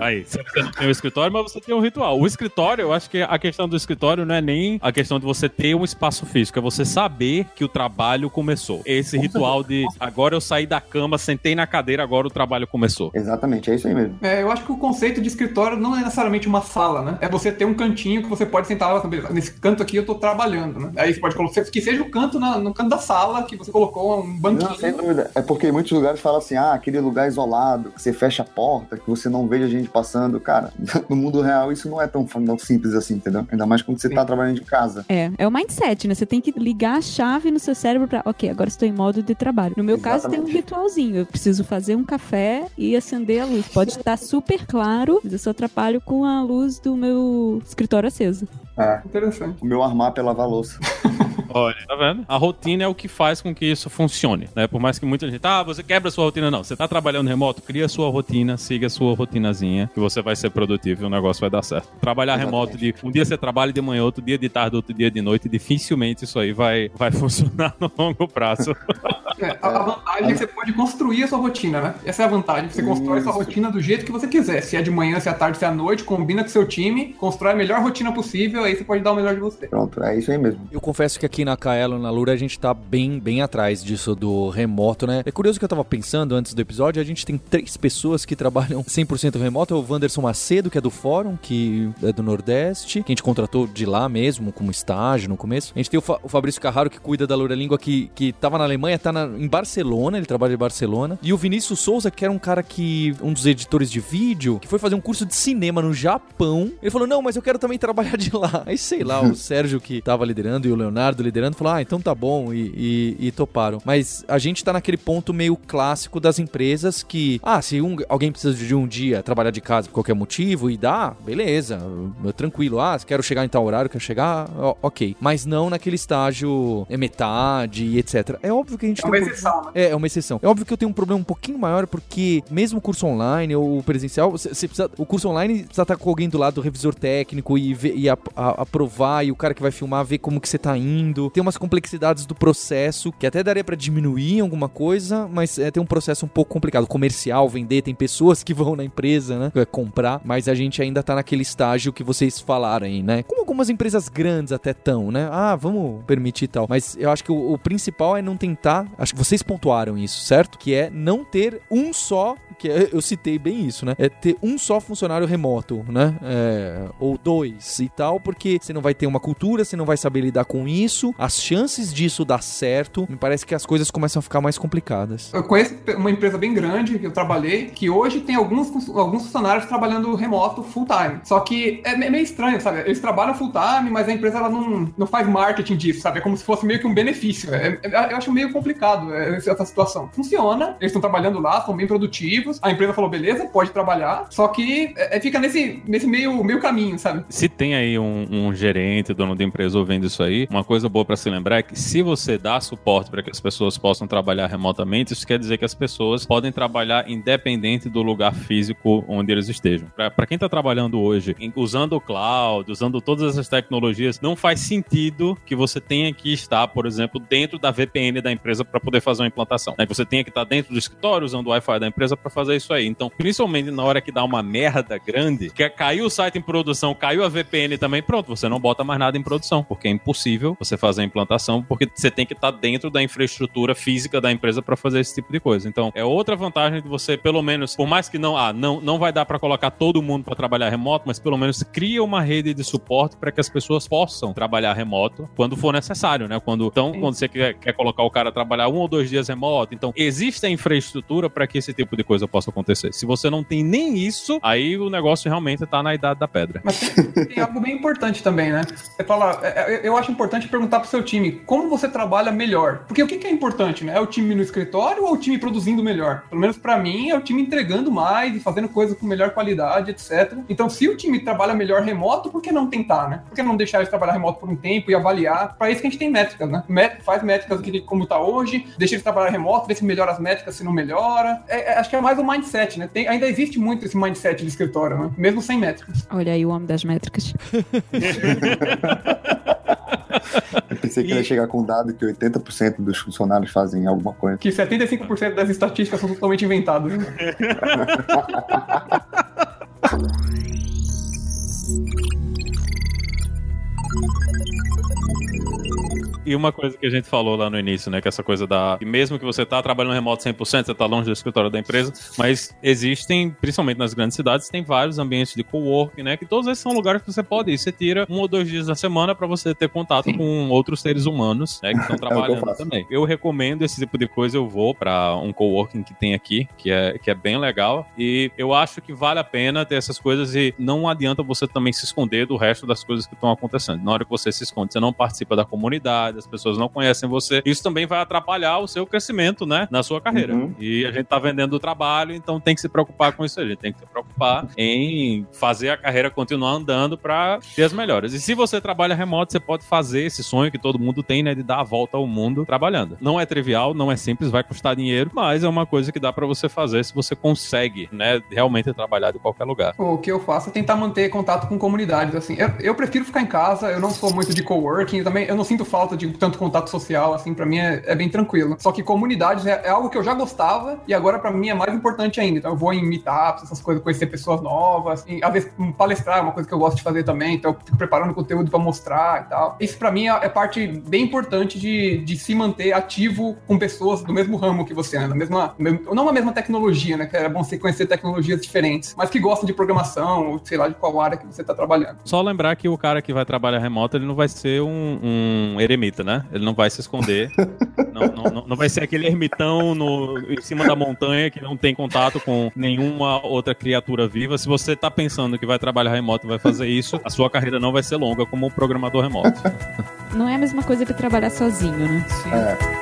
[SPEAKER 6] Aí, você não tem o escritório, mas você tem um ritual. O escritório, eu acho que a questão do escritório não é nem a questão de você ter um espaço físico, é você saber que o trabalho começou. Esse ritual de agora eu saí da cama, sentei na cadeira, agora o trabalho começou.
[SPEAKER 3] Exatamente, é isso aí mesmo.
[SPEAKER 4] É, eu acho que o conceito de escritório não é necessariamente uma sala, né? É você ter um cantinho que você pode sentar lá, beleza, nesse canto aqui eu tô trabalhando, né? Aí você pode colocar, que seja o canto na- no canto da sala, que você colocou um banquinho.
[SPEAKER 3] Não, sem dúvida. É porque em muitos lugares falam assim, ah, aquele lugar isolado, que você fecha a porta, que você não veja gente passando. Cara, no mundo real isso não é tão, tão simples assim, entendeu? Ainda mais quando você
[SPEAKER 4] Sim.
[SPEAKER 3] tá trabalhando de casa.
[SPEAKER 5] É, é o mindset, né? Você tem que ligar a chave no seu cérebro pra, ok, agora estou em modo de trabalho. No meu caso, tem um
[SPEAKER 3] Exatamente.
[SPEAKER 5] ritualzinho. Eu preciso fazer um café e acender a luz. Pode estar super claro, mas eu só atrapalho com a luz do meu escritório acesa.
[SPEAKER 3] É.
[SPEAKER 4] Interessante.
[SPEAKER 3] O meu armário é lavar louça.
[SPEAKER 6] Olha, tá vendo? A rotina é o que faz com que isso funcione, né? Por mais que muita gente, ah, você quebra a sua rotina. Não, você tá trabalhando remoto, cria a sua rotina, siga a sua rotinazinha, que você vai ser produtivo e o negócio vai dar certo. Trabalhar remoto, de um dia você trabalha de manhã, outro dia de tarde, outro dia de noite, dificilmente isso aí vai, vai funcionar no longo prazo.
[SPEAKER 4] É, a, a vantagem é que você pode construir a sua rotina, né? Essa é a vantagem. Você constrói a sua rotina do jeito que você quiser. Se é de manhã, se é à tarde, se é à noite, combina com seu time, constrói a melhor rotina possível, aí você pode dar o melhor de você.
[SPEAKER 3] Pronto, é isso aí mesmo.
[SPEAKER 1] Eu confesso que aqui na Kaelo, na Lura, a gente tá bem, bem atrás disso do remoto, né? É curioso que eu tava pensando antes do episódio, a gente tem três pessoas que trabalham 100% remoto. É o Wanderson Macedo, que é do Fórum, que é do Nordeste, que a gente contratou de lá mesmo, como estágio no começo. A gente tem o, Fa- o Fabrício Carraro, que cuida da Lura Língua, que, que tava na Alemanha, tá na- em Barcelona, ele trabalha em Barcelona. E o Vinícius Souza, que era um cara que, um dos editores de vídeo, que foi fazer um curso de cinema no Japão. Ele falou, não, mas eu quero também trabalhar de lá. Aí, sei lá, o Sérgio que tava liderando e o Leonardo liderando, falou, ah, então tá bom, e, e- e toparam. Mas a gente tá naquele ponto meio clássico das empresas que, ah, se um- alguém precisa de um dia trabalhar de casa por qualquer motivo e dá, beleza, tranquilo. Ah, se quero chegar em tal horário, quero chegar, ok. Mas não naquele estágio é metade e etc. É óbvio que a gente
[SPEAKER 4] uma
[SPEAKER 1] um
[SPEAKER 4] exceção, né?
[SPEAKER 1] é, é uma exceção. É óbvio que eu tenho um problema um pouquinho maior, porque mesmo o curso online ou presencial, você precisa, o curso online precisa estar com alguém do lado do revisor técnico e, ver, e a- a- aprovar, e o cara que vai filmar ver como que você tá indo. Tem umas complexidades do processo, que até daria pra diminuir alguma coisa, mas é, tem um processo um pouco complicado. Comercial, vender, tem pessoas que vão na empresa, né? é, Comprar, mas a gente ainda tá naquele estágio que vocês falaram aí, né? Como algumas empresas grandes até tão, né? Ah, vamos permitir tal. Mas eu acho que o, o principal é não tentar. Acho que vocês pontuaram isso, certo? Que é não ter um só. Que é- eu citei bem isso, né? É ter um só funcionário remoto, né? É, ou dois e tal, porque você não vai ter uma cultura, você não vai saber lidar com isso. As chances disso dar certo, me parece que as coisas começam a ficar mais complicadas.
[SPEAKER 4] Eu conheço uma empresa bem grande que eu trabalhei, que hoje tem alguns, alguns funcionários trabalhando remoto full time. Só que é me- meio estranho, sabe? Eles trabalham full time, mas a empresa ela não, não faz marketing disso, sabe? É como se fosse meio que um benefício. É- é- eu acho meio complicado é, essa situação. Funciona, eles estão trabalhando lá, são bem produtivos. A empresa falou, beleza, pode trabalhar. Só que é, é, fica nesse, nesse meio, meio caminho, sabe?
[SPEAKER 6] Se tem aí um, um gerente, dono de empresa ouvindo isso aí, uma coisa boa pra se lembrar é que se você dá suporte para que as pessoas possam trabalhar remotamente, isso quer dizer que as pessoas podem trabalhar independente do lugar físico onde eles estejam. Para quem tá trabalhando hoje usando o cloud, usando todas essas tecnologias, não faz sentido que você tenha que estar, por exemplo, dentro da VPN da empresa para poder fazer uma implantação. Né? Você tenha que estar dentro do escritório usando o Wi-Fi da empresa para fazer isso aí. Então, principalmente na hora que dá uma merda grande, que é caiu o site em produção, caiu a VPN também, pronto, você não bota mais nada em produção, porque é impossível você fazer a implantação, porque você tem que estar dentro da infraestrutura física da empresa para fazer esse tipo de coisa. Então, é outra vantagem de você, pelo menos, por mais que não, ah, não, não vai dar para colocar todo mundo para trabalhar remoto, mas pelo menos cria uma rede de suporte para que as pessoas possam trabalhar remoto quando for necessário, né? Quando, então, quando você quer, quer colocar o cara a trabalhar um ou dois dias remoto. Então, existe a infraestrutura para que esse tipo de coisa possa acontecer. Se você não tem nem isso, aí o negócio realmente tá na idade da pedra.
[SPEAKER 4] Mas tem, tem algo bem importante também, né? Você fala, é, é, eu acho importante perguntar pro seu time como você trabalha melhor. Porque o que, é importante, né? É o time no escritório ou o time produzindo melhor? Pelo menos para mim, é o time entregando mais e fazendo coisas com melhor qualidade, etc. Então, se o time trabalha melhor remoto, por que não tentar, né? Por que não deixar de trabalhar remoto por um tempo e avaliar? Para isso que a gente tem métricas, né? Faz métricas aqui como tá hoje, deixa ele trabalhar remoto, vê se melhora as métricas, se não melhora. É, é, acho que é mais um mindset, né? Tem, ainda existe muito esse mindset de escritório, né? Mesmo sem métricas.
[SPEAKER 5] Olha aí o homem das métricas.
[SPEAKER 3] Eu pensei que e... ia chegar com um dado que 80% dos funcionários fazem alguma coisa.
[SPEAKER 4] Que 75% das estatísticas são totalmente inventadas.
[SPEAKER 6] E uma coisa que a gente falou lá no início, né? Que essa coisa da. Que mesmo que você tá trabalhando remoto 100%, você tá longe do escritório da empresa, mas existem, principalmente nas grandes cidades, tem vários ambientes de coworking, né? Que todos esses são lugares que você pode ir. Você tira um ou dois dias da semana para você ter contato Sim. com outros seres humanos, né? Que estão trabalhando é eu também. Eu recomendo esse tipo de coisa. Eu vou para um coworking que tem aqui, que é, que é bem legal. E eu acho que vale a pena ter essas coisas e não adianta você também se esconder do resto das coisas que estão acontecendo. Na hora que você se esconde, você não participa da comunidade, as pessoas não conhecem você. Isso também vai atrapalhar o seu crescimento, né, na sua carreira. Uhum. E a gente tá vendendo o trabalho, então tem que se preocupar com isso. A gente tem que se preocupar em fazer a carreira continuar andando para ter as melhores. E se você trabalha remoto, você pode fazer esse sonho que todo mundo tem, né, de dar a volta ao mundo trabalhando. Não é trivial, não é simples, vai custar dinheiro, mas é uma coisa que dá para você fazer se você consegue, né, realmente trabalhar de qualquer lugar.
[SPEAKER 4] O que eu faço é tentar manter contato com comunidades, assim. Eu, eu prefiro ficar em casa, eu não sou muito de coworking, também eu não sinto falta de tanto contato social, assim, para mim é, é, bem tranquilo. Só que comunidades é, é, algo que eu já gostava e agora para mim é mais importante ainda. Então eu vou em meetups, essas coisas, conhecer pessoas novas, e às vezes palestrar é uma coisa que eu gosto de fazer também, então eu fico preparando conteúdo para mostrar e tal. Isso para mim é, é, parte bem importante de, de se manter ativo com pessoas do mesmo ramo que você anda, mesma, não a mesma tecnologia, né, que é bom você conhecer tecnologias diferentes, mas que gostam de programação, ou sei lá de qual área que você tá trabalhando.
[SPEAKER 6] Só lembrar que o cara que vai trabalhar remoto, ele não vai ser um, um eremita, né? Ele não vai se esconder. não, não, não, vai ser aquele ermitão no, em cima da montanha que não tem contato com nenhuma outra criatura viva. Se você está pensando que vai trabalhar remoto e vai fazer isso, a sua carreira não vai ser longa como um programador remoto.
[SPEAKER 5] Não é a mesma coisa que trabalhar sozinho, né?
[SPEAKER 3] Sim. É.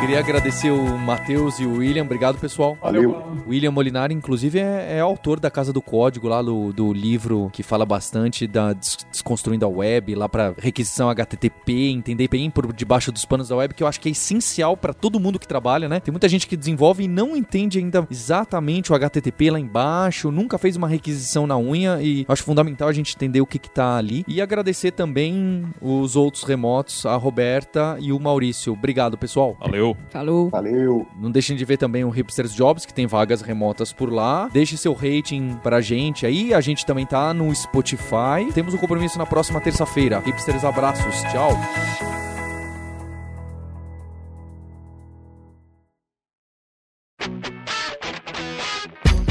[SPEAKER 1] Queria agradecer o Matheus e o William. Obrigado, pessoal.
[SPEAKER 3] Valeu.
[SPEAKER 1] William Molinari, inclusive, é, é, autor da Casa do Código, lá do, do livro que fala bastante da desconstruindo a web, lá para requisição HTTP, entender bem por debaixo dos panos da web, que eu acho que é essencial para todo mundo que trabalha, né? Tem muita gente que desenvolve e não entende ainda exatamente o HTTP lá embaixo, nunca fez uma requisição na unha e acho fundamental a gente entender o que que tá ali. E agradecer também os outros remotos, a Roberta e o Maurício. Obrigado, pessoal.
[SPEAKER 6] Valeu. Valeu.
[SPEAKER 5] Falou.
[SPEAKER 3] Valeu.
[SPEAKER 1] Não deixem de ver também o Hipsters Jobs, que tem vagas remotas por lá. Deixe seu rating pra gente aí. A gente também tá no Spotify. Temos um compromisso na próxima terça-feira. Hipsters, abraços. Tchau.